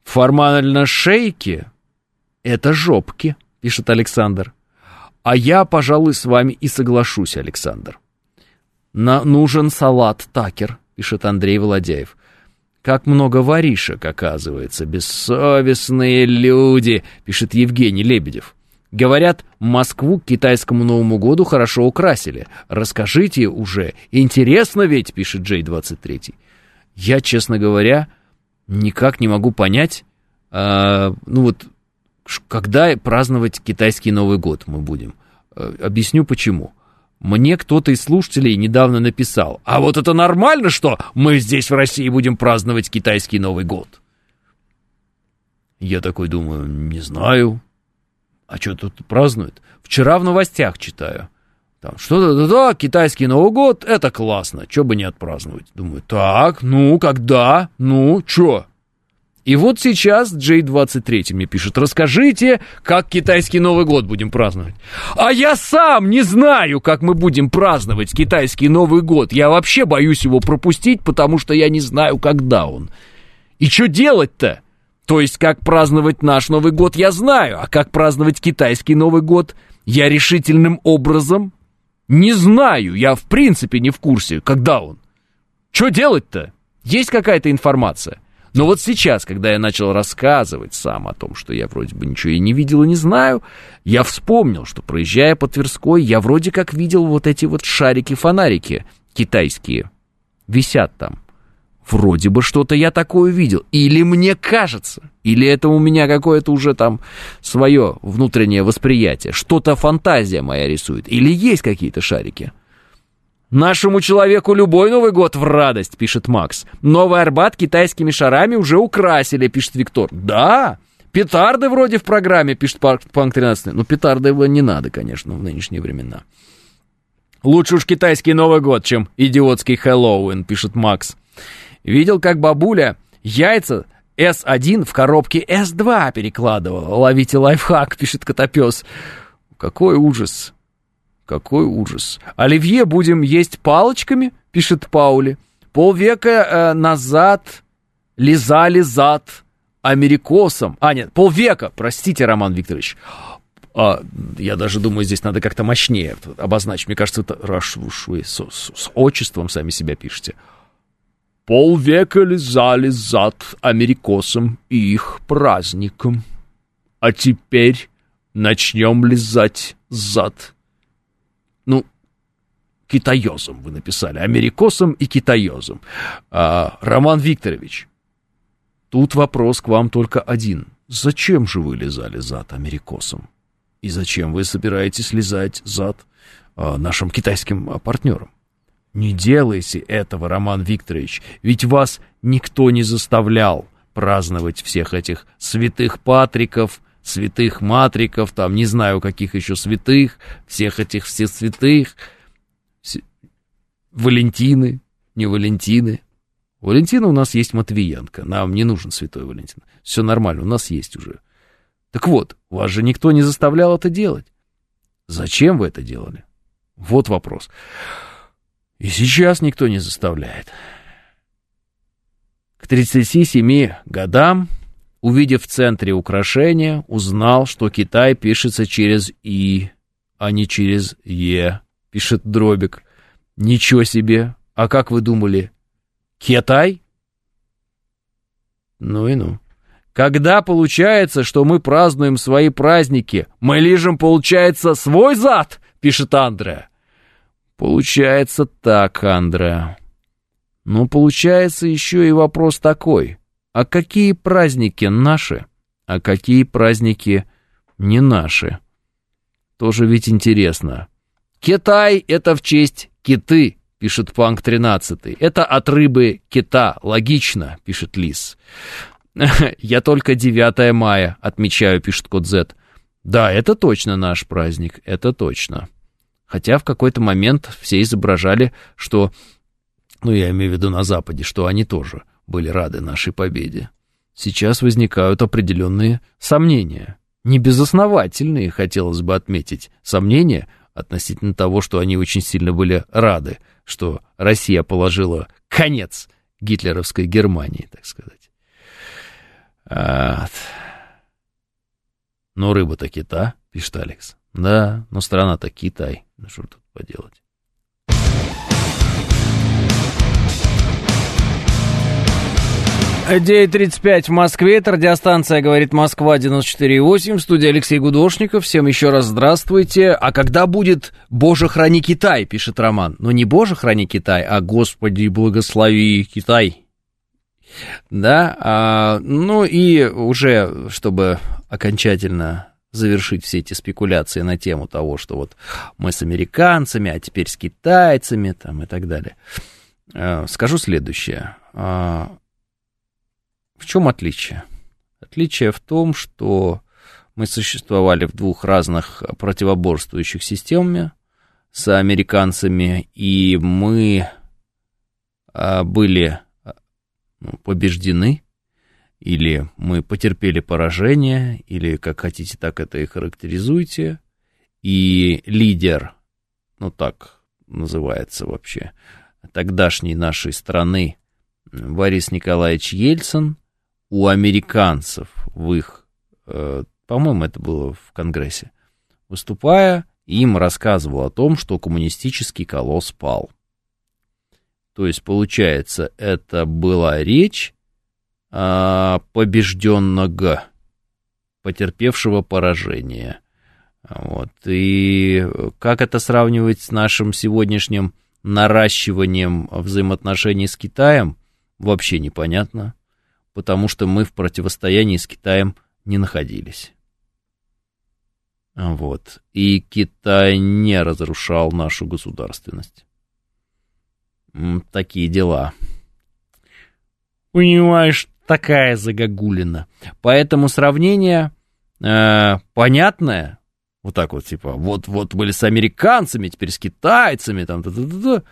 Формально шейки — это жопки, пишет Александр. А я, пожалуй, с вами и соглашусь, Александр. На нужен салат такер, пишет Андрей Володяев. Как много воришек, оказывается, бессовестные люди, пишет Евгений Лебедев. Говорят, Москву к китайскому Новому году хорошо украсили. Расскажите уже. Интересно ведь, пишет Джей 23. Я, честно говоря, никак не могу понять, э, ну вот, когда праздновать китайский Новый год мы будем. Э, объясню почему. Мне кто-то из слушателей недавно написал, а вот это нормально, что мы здесь в России будем праздновать китайский Новый год? Я такой думаю, не знаю. А что тут празднуют? Вчера в новостях читаю. Там что-то, да-да, китайский Новый год, это классно, что бы не отпраздновать. Думаю, так, ну, когда, ну, чё? И вот сейчас J23 мне пишет, расскажите, как китайский Новый год будем праздновать. А я сам не знаю, как мы будем праздновать китайский Новый год. Я вообще боюсь его пропустить, потому что я не знаю, когда он. И что делать-то? То есть, как праздновать наш Новый год, я знаю, а как праздновать китайский Новый год, я решительным образом не знаю, я в принципе не в курсе, когда он. Что делать-то? Есть какая-то информация? Но вот сейчас, когда я начал рассказывать сам о том, что я вроде бы ничего и не видел и не знаю, я вспомнил, что проезжая по Тверской, я вроде как видел вот эти вот шарики-фонарики китайские. Висят там. Вроде бы что-то я такое видел. Или мне кажется, или это у меня какое-то уже там свое внутреннее восприятие. Что-то фантазия моя рисует. Или есть какие-то шарики. Нашему человеку любой Новый год в радость, пишет Макс. Новый Арбат китайскими шарами уже украсили, пишет Виктор. Да, петарды вроде в программе, пишет Панк 13. Ну, петарды его не надо, конечно, в нынешние времена. Лучше уж китайский Новый год, чем идиотский Хэллоуин, пишет Макс. Видел, как бабуля яйца S1 в коробке S2 перекладывала. Ловите лайфхак, пишет Котопес. Какой ужас. Какой ужас. Оливье будем есть палочками, пишет Паули. Полвека э, назад лизали зад америкосом. А, нет, полвека, простите, Роман Викторович. А, я даже думаю, здесь надо как-то мощнее обозначить. Мне кажется, это раз вы с, с, с отчеством сами себя пишете. Полвека лизали зад америкосам и их праздникам. А теперь начнем лизать зад ну, китаёзом вы написали, америкосом и китаёзом. А, Роман Викторович, тут вопрос к вам только один. Зачем же вы лизали зад америкосом? И зачем вы собираетесь лизать зад а, нашим китайским а, партнерам? Не делайте этого, Роман Викторович, ведь вас никто не заставлял праздновать всех этих святых Патриков, святых Матриков, там не знаю каких еще святых, всех этих всех святых, Валентины, не Валентины. Валентина у нас есть Матвиенко, нам не нужен святой Валентин. Все нормально, у нас есть уже. Так вот, вас же никто не заставлял это делать. Зачем вы это делали? Вот вопрос. И сейчас никто не заставляет. К 37 годам, увидев в центре украшения, узнал, что Китай пишется через «и», а не через «е», пишет Дробик. Ничего себе! А как вы думали? Китай? Ну и ну. Когда получается, что мы празднуем свои праздники, мы лижем, получается, свой зад, пишет Андреа. Получается так, Андреа. Но получается еще и вопрос такой. А какие праздники наши, а какие праздники не наши? Тоже ведь интересно. Китай — это в честь Киты, пишет Панк 13. Это от рыбы кита. Логично, пишет Лис. <laughs> Я только 9 мая отмечаю, пишет Код Z. Да, это точно наш праздник, это точно. Хотя в какой-то момент все изображали, что, ну я имею в виду на Западе, что они тоже были рады нашей победе. Сейчас возникают определенные сомнения. Небезосновательные, хотелось бы отметить, сомнения, относительно того, что они очень сильно были рады, что Россия положила конец гитлеровской Германии, так сказать. Вот. Но рыба-то кита, пишет Алекс. Да, но страна-то Китай. Ну что тут поделать? 9.35 в Москве, это радиостанция «Говорит Москва» 94.8, студия Алексей Гудошников, всем еще раз здравствуйте. А когда будет «Боже, храни Китай», пишет Роман. Но не «Боже, храни Китай», а «Господи, благослови Китай». Да, а, ну и уже, чтобы окончательно завершить все эти спекуляции на тему того, что вот мы с американцами, а теперь с китайцами там и так далее, э, скажу следующее. А, в чем отличие? Отличие в том, что мы существовали в двух разных противоборствующих системах с американцами, и мы а, были ну, побеждены, или мы потерпели поражение, или как хотите, так это и характеризуйте. И лидер, ну так называется вообще, тогдашней нашей страны Борис Николаевич Ельцин – у американцев в их, э, по-моему, это было в Конгрессе, выступая, им рассказывал о том, что коммунистический колосс пал. То есть, получается, это была речь э, побежденного, потерпевшего поражение. Вот. И как это сравнивать с нашим сегодняшним наращиванием взаимоотношений с Китаем, вообще непонятно потому что мы в противостоянии с Китаем не находились. Вот. И Китай не разрушал нашу государственность. Такие дела. Понимаешь, такая загогулина. Поэтому сравнение э, понятное. Вот так вот, типа, вот, вот были с американцами, теперь с китайцами, там, та -та -та -та.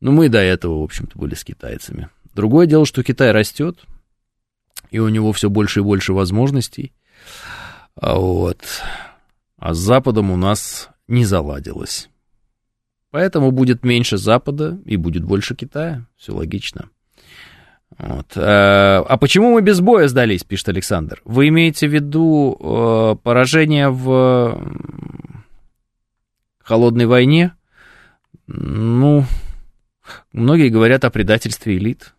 Ну, мы до этого, в общем-то, были с китайцами. Другое дело, что Китай растет, и у него все больше и больше возможностей. А вот. А с Западом у нас не заладилось. Поэтому будет меньше Запада и будет больше Китая. Все логично. Вот. А, а почему мы без боя сдались, пишет Александр? Вы имеете в виду э, поражение в холодной войне? Ну, многие говорят о предательстве элит.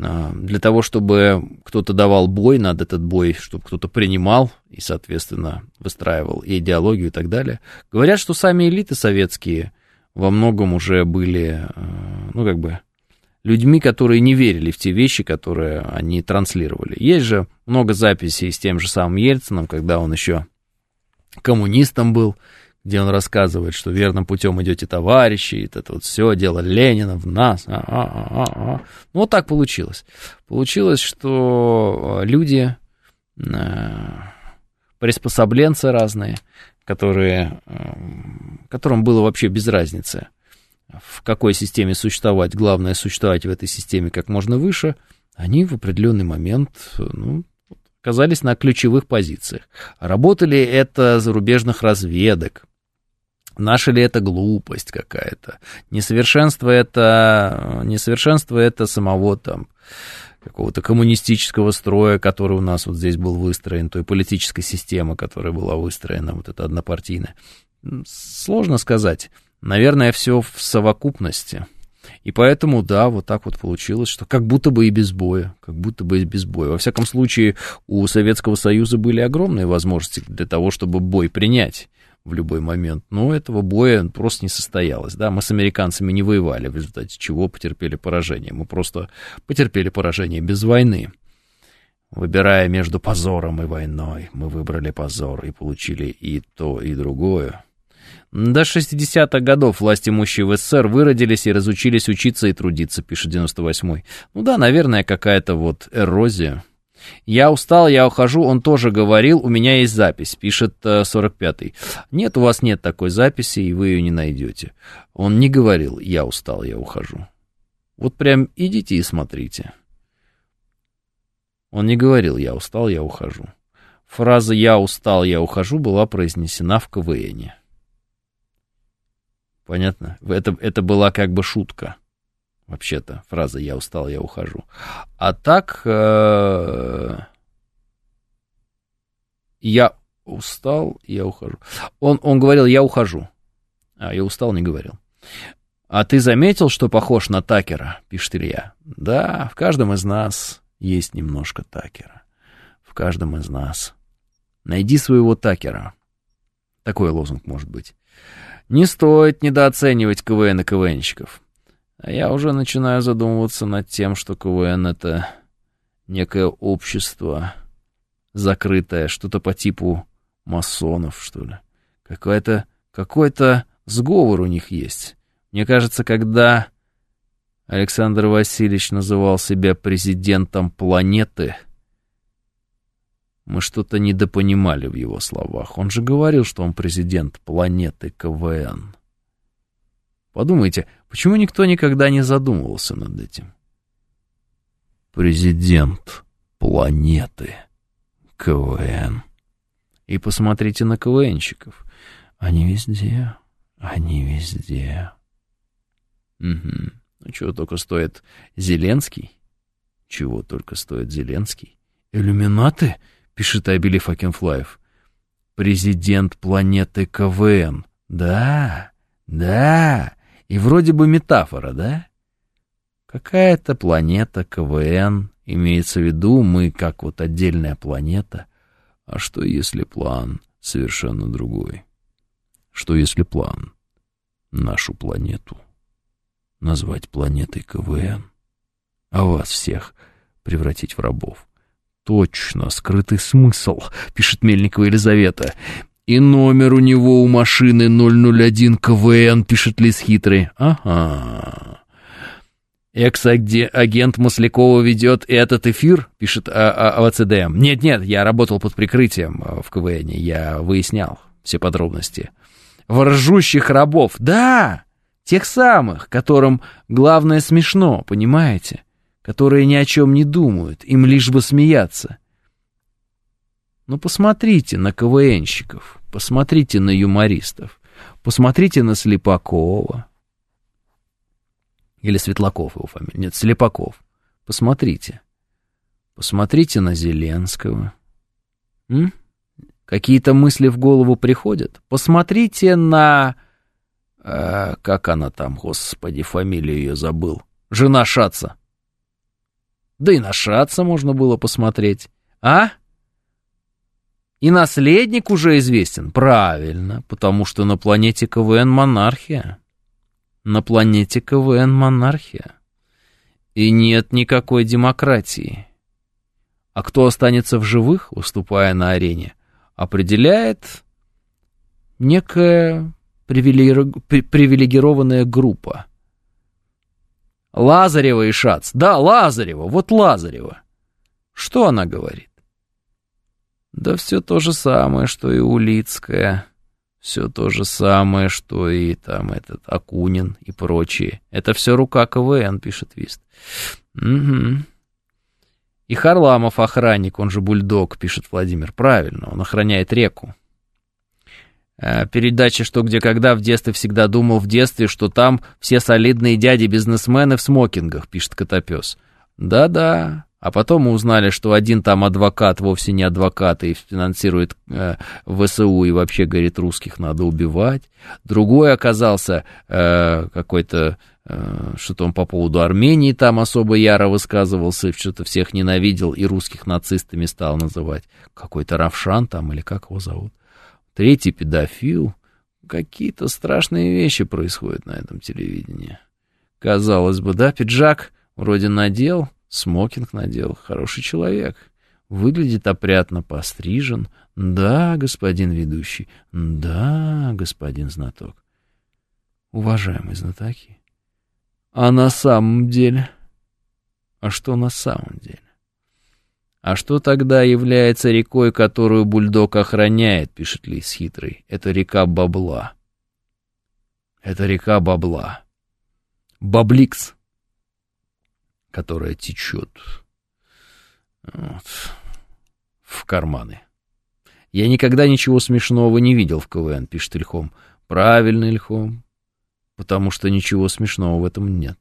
А, для того, чтобы кто-то давал бой, надо этот бой, чтобы кто-то принимал и, соответственно, выстраивал и идеологию и так далее. Говорят, что сами элиты советские во многом уже были, э, ну, как бы, людьми, которые не верили в те вещи, которые они транслировали. Есть же много записей с тем же самым Ельцином, когда он еще коммунистом был, где он рассказывает, что верным путем идете товарищи, это вот все дело Ленина в нас. А, а, а, а. Ну, вот так получилось. Получилось, что э, люди, э, приспособленцы разные, которые, э, которым было вообще без разницы, в какой системе существовать, главное существовать в этой системе как можно выше, они в определенный момент, ну, оказались на ключевых позициях. Работали это зарубежных разведок, Наша ли это глупость какая-то? Несовершенство это, несовершенство это самого там какого-то коммунистического строя, который у нас вот здесь был выстроен, той политической системы, которая была выстроена, вот эта однопартийная. Сложно сказать. Наверное, все в совокупности. И поэтому, да, вот так вот получилось, что как будто бы и без боя, как будто бы и без боя. Во всяком случае, у Советского Союза были огромные возможности для того, чтобы бой принять в любой момент. Но этого боя просто не состоялось. Да? Мы с американцами не воевали, в результате чего потерпели поражение. Мы просто потерпели поражение без войны. Выбирая между позором и войной, мы выбрали позор и получили и то, и другое. До 60-х годов власти имущие в СССР выродились и разучились учиться и трудиться, пишет 98-й. Ну да, наверное, какая-то вот эрозия. Я устал, я ухожу, он тоже говорил, у меня есть запись, пишет 45-й. Э, нет, у вас нет такой записи, и вы ее не найдете. Он не говорил, я устал, я ухожу. Вот прям идите и смотрите. Он не говорил, я устал, я ухожу. Фраза «я устал, я ухожу» была произнесена в КВНе. Понятно? Это, это была как бы шутка вообще-то, фраза «я устал, я ухожу». А так, э, я устал, я ухожу. Он, он говорил «я ухожу», а я устал не говорил. А ты заметил, что похож на Такера, пишет Илья? Да, в каждом из нас есть немножко Такера. В каждом из нас. Найди своего Такера. Такой лозунг может быть. Не стоит недооценивать КВН и КВНщиков. А я уже начинаю задумываться над тем, что КВН — это некое общество закрытое, что-то по типу масонов, что ли. Какой-то какой-то сговор у них есть. Мне кажется, когда Александр Васильевич называл себя президентом планеты, мы что-то недопонимали в его словах. Он же говорил, что он президент планеты КВН. Подумайте, почему никто никогда не задумывался над этим? Президент планеты КВН. И посмотрите на КВНщиков. Они везде, они везде. Угу. Ну, чего только стоит Зеленский? Чего только стоит Зеленский? Иллюминаты, пишет Абели Факенфлаев. Президент планеты КВН. Да, да, и вроде бы метафора, да? Какая-то планета КВН, имеется в виду мы как вот отдельная планета. А что если план совершенно другой? Что если план нашу планету назвать планетой КВН, а вас всех превратить в рабов? Точно, скрытый смысл, пишет Мельникова Елизавета. И номер у него у машины 001 КВН, пишет Лис Хитрый. Ага. Экс-агент Маслякова ведет этот эфир, пишет АВЦД. Нет-нет, я работал под прикрытием э, в КВН, я выяснял все подробности. Воржущих рабов, да, тех самых, которым главное смешно, понимаете? Которые ни о чем не думают, им лишь бы смеяться. Ну, посмотрите на КВНщиков, посмотрите на юмористов, посмотрите на Слепакова. Или Светлаков его фамилия. Нет, Слепаков. Посмотрите. Посмотрите на Зеленского. М? Какие-то мысли в голову приходят? Посмотрите на... Э, как она там, господи, фамилию ее забыл. Жена Шаца. Да и на Шатца можно было посмотреть. А? И наследник уже известен. Правильно, потому что на планете КВН монархия. На планете КВН монархия. И нет никакой демократии. А кто останется в живых, выступая на арене, определяет некая привилегированная группа. Лазарева и Шац. Да, Лазарева, вот Лазарева. Что она говорит? Да все то же самое, что и Улицкая. Все то же самое, что и там этот Акунин и прочие. Это все рука КВН, пишет Вист. Угу. И Харламов охранник, он же бульдог, пишет Владимир. Правильно, он охраняет реку. Э, передача «Что, где, когда» в детстве всегда думал в детстве, что там все солидные дяди-бизнесмены в смокингах, пишет Котопес. Да-да. А потом мы узнали, что один там адвокат вовсе не адвокат и финансирует э, ВСУ и вообще говорит, русских надо убивать. Другой оказался э, какой-то, э, что-то он по поводу Армении там особо яро высказывался, что-то всех ненавидел и русских нацистами стал называть. Какой-то Равшан там или как его зовут третий педофил. Какие-то страшные вещи происходят на этом телевидении. Казалось бы, да, пиджак вроде надел, смокинг надел, хороший человек. Выглядит опрятно, пострижен. Да, господин ведущий, да, господин знаток. Уважаемые знатоки, а на самом деле... А что на самом деле? А что тогда является рекой, которую бульдог охраняет, пишет Лис хитрый? Это река бабла. Это река бабла. Бабликс, которая течет вот, в карманы. Я никогда ничего смешного не видел в КВН, пишет Ильхом. Правильно, Ильхом, потому что ничего смешного в этом нет.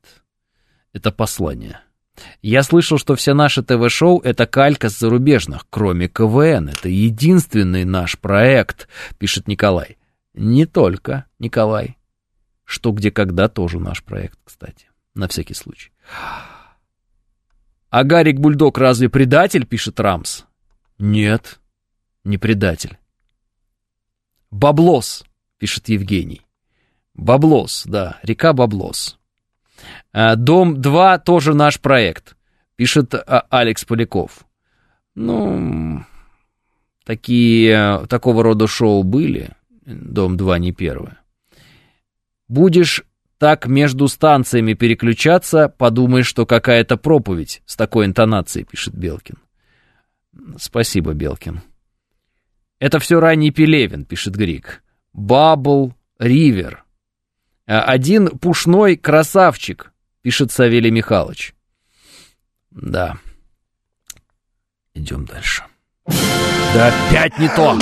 Это послание. Я слышал, что все наши ТВ-шоу — это калька с зарубежных, кроме КВН. Это единственный наш проект, пишет Николай. Не только, Николай. Что, где, когда тоже наш проект, кстати. На всякий случай. А Гарик Бульдог разве предатель, пишет Рамс? Нет, не предатель. Баблос, пишет Евгений. Баблос, да, река Баблос. Э, Дом 2 тоже наш проект, пишет а, Алекс Поляков. Ну, такие, такого рода шоу были. Дом 2 не первое. Будешь так между станциями переключаться, подумаешь, что какая-то проповедь с такой интонацией, пишет Белкин. Спасибо, Белкин. Это все ранний Пелевин, пишет Грик. Бабл Ривер. Один пушной красавчик, пишет Савелий Михайлович. Да. Идем дальше. Да опять не то!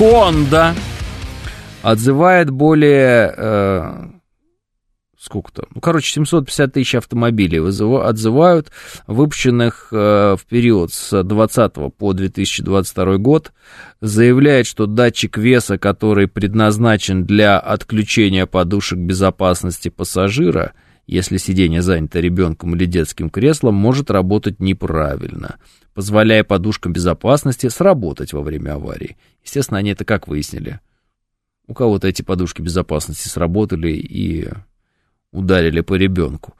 Honda отзывает более... Э, сколько-то? Ну, короче, 750 тысяч автомобилей отзывают, выпущенных э, в период с 20 по 2022 год. Заявляет, что датчик веса, который предназначен для отключения подушек безопасности пассажира, если сиденье занято ребенком или детским креслом, может работать неправильно позволяя подушкам безопасности сработать во время аварии. Естественно, они это как выяснили? У кого-то эти подушки безопасности сработали и ударили по ребенку.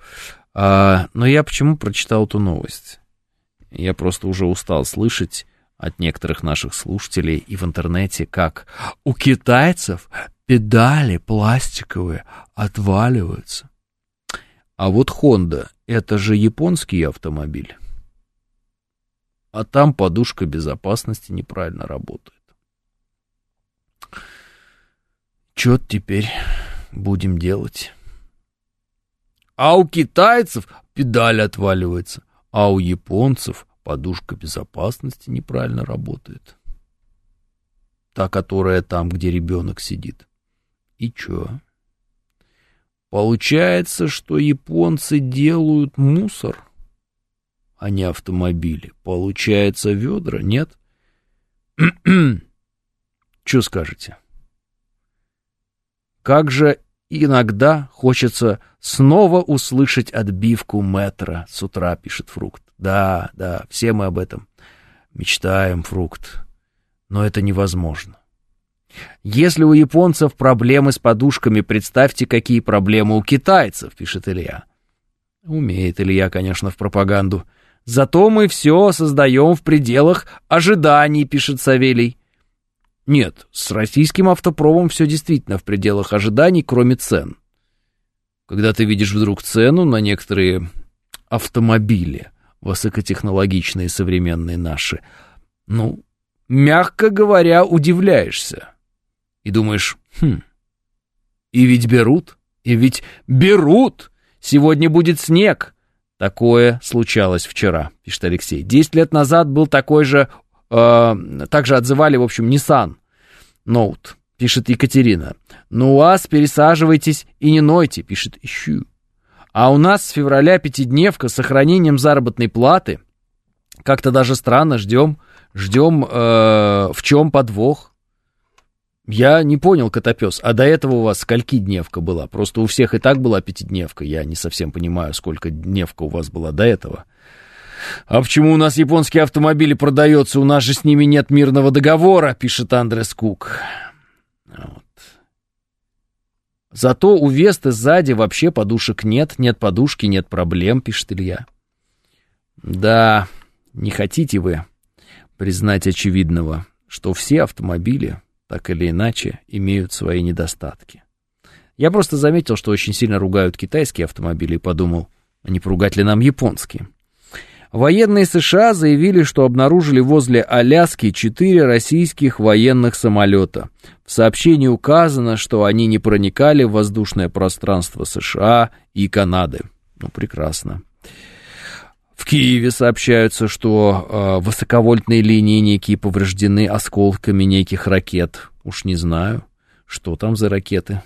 А, но я почему прочитал эту новость? Я просто уже устал слышать от некоторых наших слушателей и в интернете, как у китайцев педали пластиковые отваливаются. А вот Honda — это же японский автомобиль а там подушка безопасности неправильно работает. Что теперь будем делать? А у китайцев педаль отваливается, а у японцев подушка безопасности неправильно работает. Та, которая там, где ребенок сидит. И чё? Получается, что японцы делают мусор, а не автомобили. Получается, ведра, нет? <clears throat> Что скажете? Как же иногда хочется снова услышать отбивку метра с утра, пишет Фрукт. Да, да, все мы об этом мечтаем, Фрукт. Но это невозможно. Если у японцев проблемы с подушками, представьте, какие проблемы у китайцев, пишет Илья. Умеет Илья, конечно, в пропаганду. Зато мы все создаем в пределах ожиданий, пишет Савелий. Нет, с российским автопромом все действительно в пределах ожиданий, кроме цен. Когда ты видишь вдруг цену на некоторые автомобили, высокотехнологичные современные наши, ну, мягко говоря, удивляешься. И думаешь, хм, и ведь берут, и ведь берут, сегодня будет снег. Такое случалось вчера, пишет Алексей. Десять лет назад был такой же, э, также отзывали, в общем, Nissan Note, пишет Екатерина. Ну, вас пересаживайтесь и не нойте, пишет Ищу. А у нас с февраля пятидневка с сохранением заработной платы. Как-то даже странно, ждем, ждем, э, в чем подвох. Я не понял, Котопес, а до этого у вас скольки дневка была? Просто у всех и так была пятидневка. Я не совсем понимаю, сколько дневка у вас была до этого. А почему у нас японские автомобили продаются? У нас же с ними нет мирного договора, пишет Андрес Кук. Вот. Зато у Весты сзади вообще подушек нет, нет подушки, нет проблем, пишет Илья. Да, не хотите вы признать очевидного, что все автомобили так или иначе, имеют свои недостатки. Я просто заметил, что очень сильно ругают китайские автомобили и подумал, а не поругать ли нам японские. Военные США заявили, что обнаружили возле Аляски четыре российских военных самолета. В сообщении указано, что они не проникали в воздушное пространство США и Канады. Ну, прекрасно. В Киеве сообщаются, что э, высоковольтные линии некие повреждены осколками неких ракет. Уж не знаю, что там за ракеты.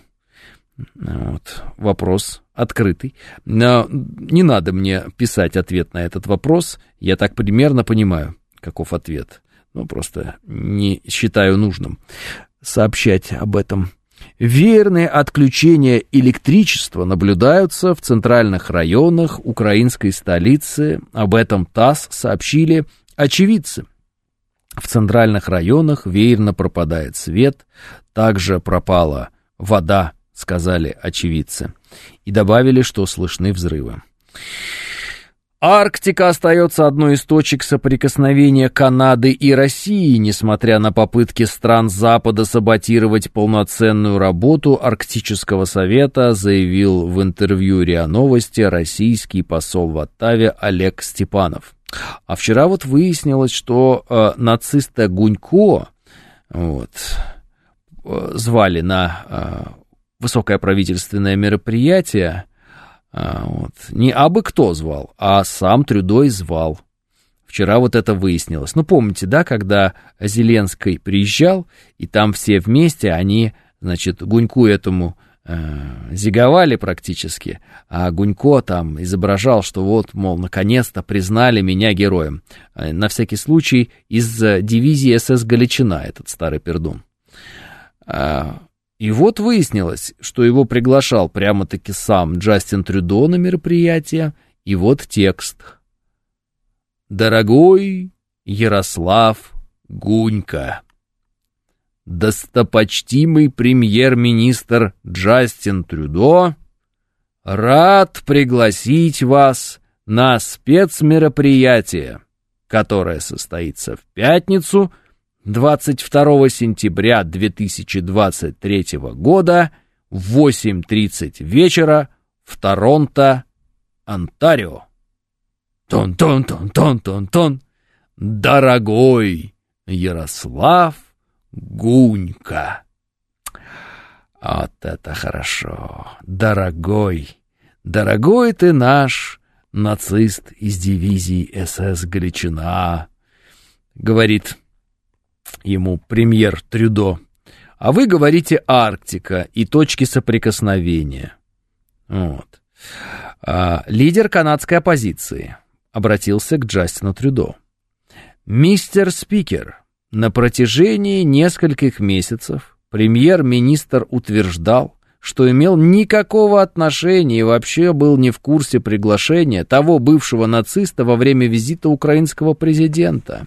Вот. Вопрос открытый. Но не надо мне писать ответ на этот вопрос. Я так примерно понимаю, каков ответ. Ну, просто не считаю нужным сообщать об этом Верные отключения электричества наблюдаются в центральных районах украинской столицы. Об этом ТАСС сообщили очевидцы. В центральных районах веерно пропадает свет, также пропала вода, сказали очевидцы, и добавили, что слышны взрывы. Арктика остается одной из точек соприкосновения Канады и России, несмотря на попытки стран Запада саботировать полноценную работу Арктического совета, заявил в интервью РИА Новости российский посол в Оттаве Олег Степанов. А вчера вот выяснилось, что э, нациста Гунько вот, э, звали на э, высокое правительственное мероприятие, а, вот. Не абы кто звал, а сам Трюдой звал. Вчера вот это выяснилось. Ну, помните, да, когда Зеленский приезжал, и там все вместе, они, значит, Гуньку этому э, зиговали практически, а Гунько там изображал, что вот, мол, наконец-то признали меня героем. Э, на всякий случай из дивизии СС Галичина этот старый пердун. А, и вот выяснилось, что его приглашал прямо-таки сам Джастин Трюдо на мероприятие, и вот текст. «Дорогой Ярослав Гунька, достопочтимый премьер-министр Джастин Трюдо рад пригласить вас на спецмероприятие, которое состоится в пятницу – 22 сентября 2023 года в 8.30 вечера в Торонто, Онтарио. Тон-тон-тон-тон-тон-тон. Дорогой Ярослав Гунька. Вот это хорошо. Дорогой, дорогой ты наш нацист из дивизии СС Галичина, говорит ему премьер Трюдо. А вы говорите Арктика и точки соприкосновения. Вот. А, лидер канадской оппозиции обратился к Джастину Трюдо. «Мистер Спикер, на протяжении нескольких месяцев премьер-министр утверждал, что имел никакого отношения и вообще был не в курсе приглашения того бывшего нациста во время визита украинского президента.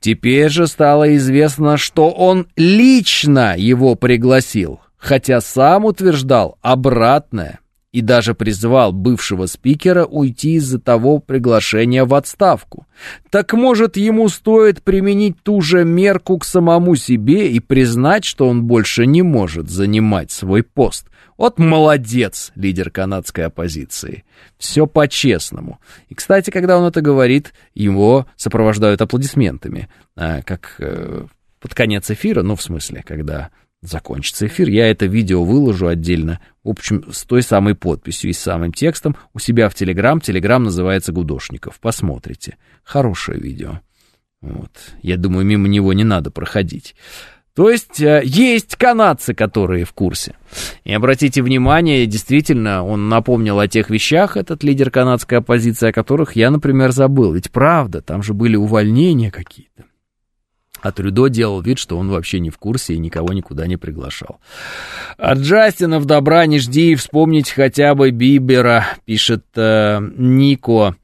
Теперь же стало известно, что он лично его пригласил, хотя сам утверждал обратное и даже призвал бывшего спикера уйти из-за того приглашения в отставку. Так может, ему стоит применить ту же мерку к самому себе и признать, что он больше не может занимать свой пост? Вот молодец, лидер канадской оппозиции. Все по-честному. И, кстати, когда он это говорит, его сопровождают аплодисментами, а, как э, под конец эфира, ну, в смысле, когда закончится эфир, я это видео выложу отдельно, в общем, с той самой подписью и с самым текстом у себя в Телеграм. Телеграм называется «Гудошников». Посмотрите. Хорошее видео. Вот. Я думаю, мимо него не надо проходить. То есть э, есть канадцы, которые в курсе. И обратите внимание, действительно, он напомнил о тех вещах, этот лидер канадской оппозиции, о которых я, например, забыл. Ведь правда, там же были увольнения какие-то. А Трюдо делал вид, что он вообще не в курсе и никого никуда не приглашал. От Джастина в добра не жди, вспомнить хотя бы Бибера, пишет э, Нико.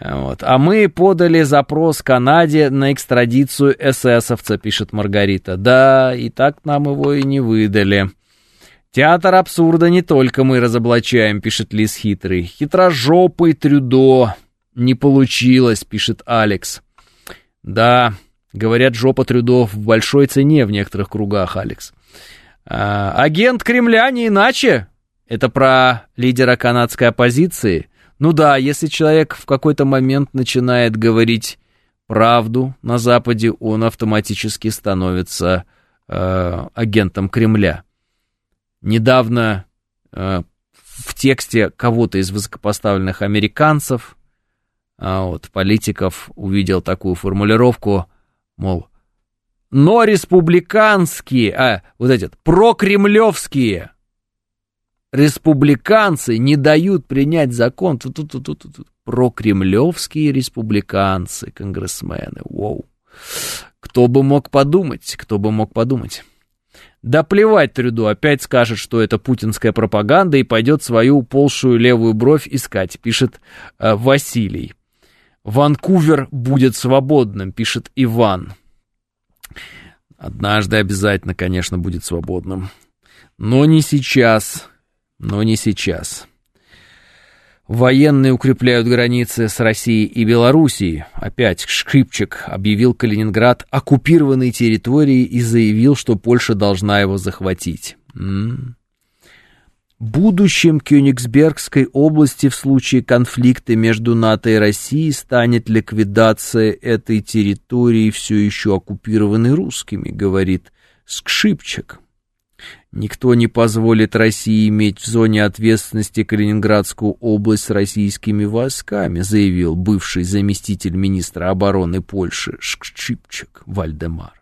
Вот. А мы подали запрос Канаде на экстрадицию эсэсовца, пишет Маргарита. Да, и так нам его и не выдали. Театр абсурда не только мы разоблачаем, пишет Лис Хитрый. Хитрожопый Трюдо. Не получилось, пишет Алекс. Да, Говорят, жопа Трюдо в большой цене в некоторых кругах, Алекс. А, агент Кремля не иначе. Это про лидера канадской оппозиции. Ну да, если человек в какой-то момент начинает говорить правду на Западе, он автоматически становится э, агентом Кремля. Недавно э, в тексте кого-то из высокопоставленных американцев, э, вот, политиков, увидел такую формулировку – мол, но республиканские, а, вот эти, прокремлевские республиканцы не дают принять закон. Тут, тут, тут, тут, тут. Прокремлевские республиканцы, конгрессмены, воу. Кто бы мог подумать, кто бы мог подумать. Да плевать Трюду, опять скажет, что это путинская пропаганда и пойдет свою полшую левую бровь искать, пишет э, Василий. Ванкувер будет свободным, пишет Иван. Однажды обязательно, конечно, будет свободным. Но не сейчас. Но не сейчас. Военные укрепляют границы с Россией и Белоруссией. Опять Шкрипчик объявил Калининград оккупированной территорией и заявил, что Польша должна его захватить. М -м -м будущем Кёнигсбергской области в случае конфликта между НАТО и Россией станет ликвидация этой территории, все еще оккупированной русскими, говорит Скшипчик. Никто не позволит России иметь в зоне ответственности Калининградскую область с российскими войсками, заявил бывший заместитель министра обороны Польши Шкшипчик Вальдемар.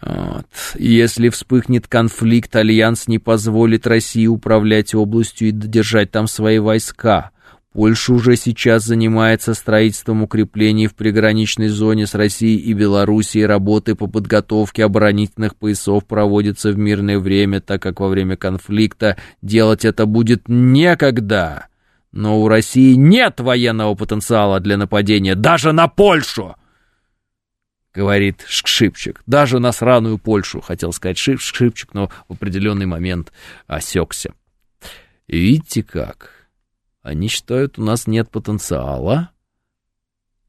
Вот. Если вспыхнет конфликт, Альянс не позволит России управлять областью и додержать там свои войска. Польша уже сейчас занимается строительством укреплений в приграничной зоне с Россией и Белоруссией. Работы по подготовке оборонительных поясов проводятся в мирное время, так как во время конфликта делать это будет некогда. Но у России нет военного потенциала для нападения даже на Польшу говорит Шкшипчик. Даже на сраную Польшу, хотел сказать Шкшипчик, но в определенный момент осекся. Видите как? Они считают, у нас нет потенциала,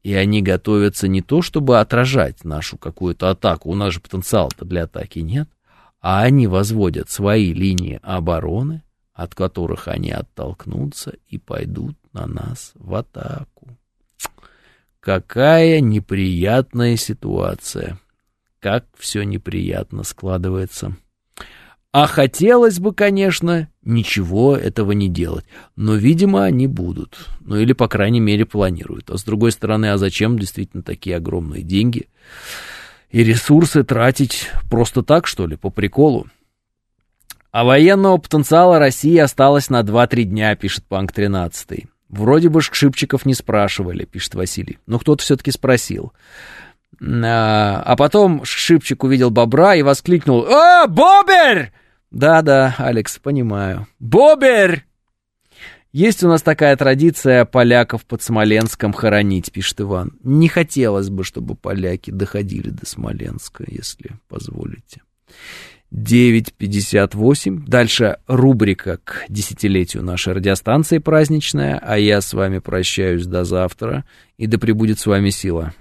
и они готовятся не то, чтобы отражать нашу какую-то атаку, у нас же потенциала-то для атаки нет, а они возводят свои линии обороны, от которых они оттолкнутся и пойдут на нас в атаку. Какая неприятная ситуация. Как все неприятно складывается. А хотелось бы, конечно, ничего этого не делать. Но, видимо, они будут. Ну или, по крайней мере, планируют. А с другой стороны, а зачем действительно такие огромные деньги? И ресурсы тратить просто так, что ли, по приколу? А военного потенциала России осталось на 2-3 дня, пишет Панк 13. Вроде бы шипчиков не спрашивали, пишет Василий. Но кто-то все-таки спросил. А, а потом Шипчик увидел бобра и воскликнул «О, бобер!» Да-да, Алекс, понимаю. Бобер! Есть у нас такая традиция поляков под Смоленском хоронить, пишет Иван. Не хотелось бы, чтобы поляки доходили до Смоленска, если позволите. 9.58. Дальше рубрика к десятилетию нашей радиостанции праздничная, а я с вами прощаюсь до завтра, и да пребудет с вами сила.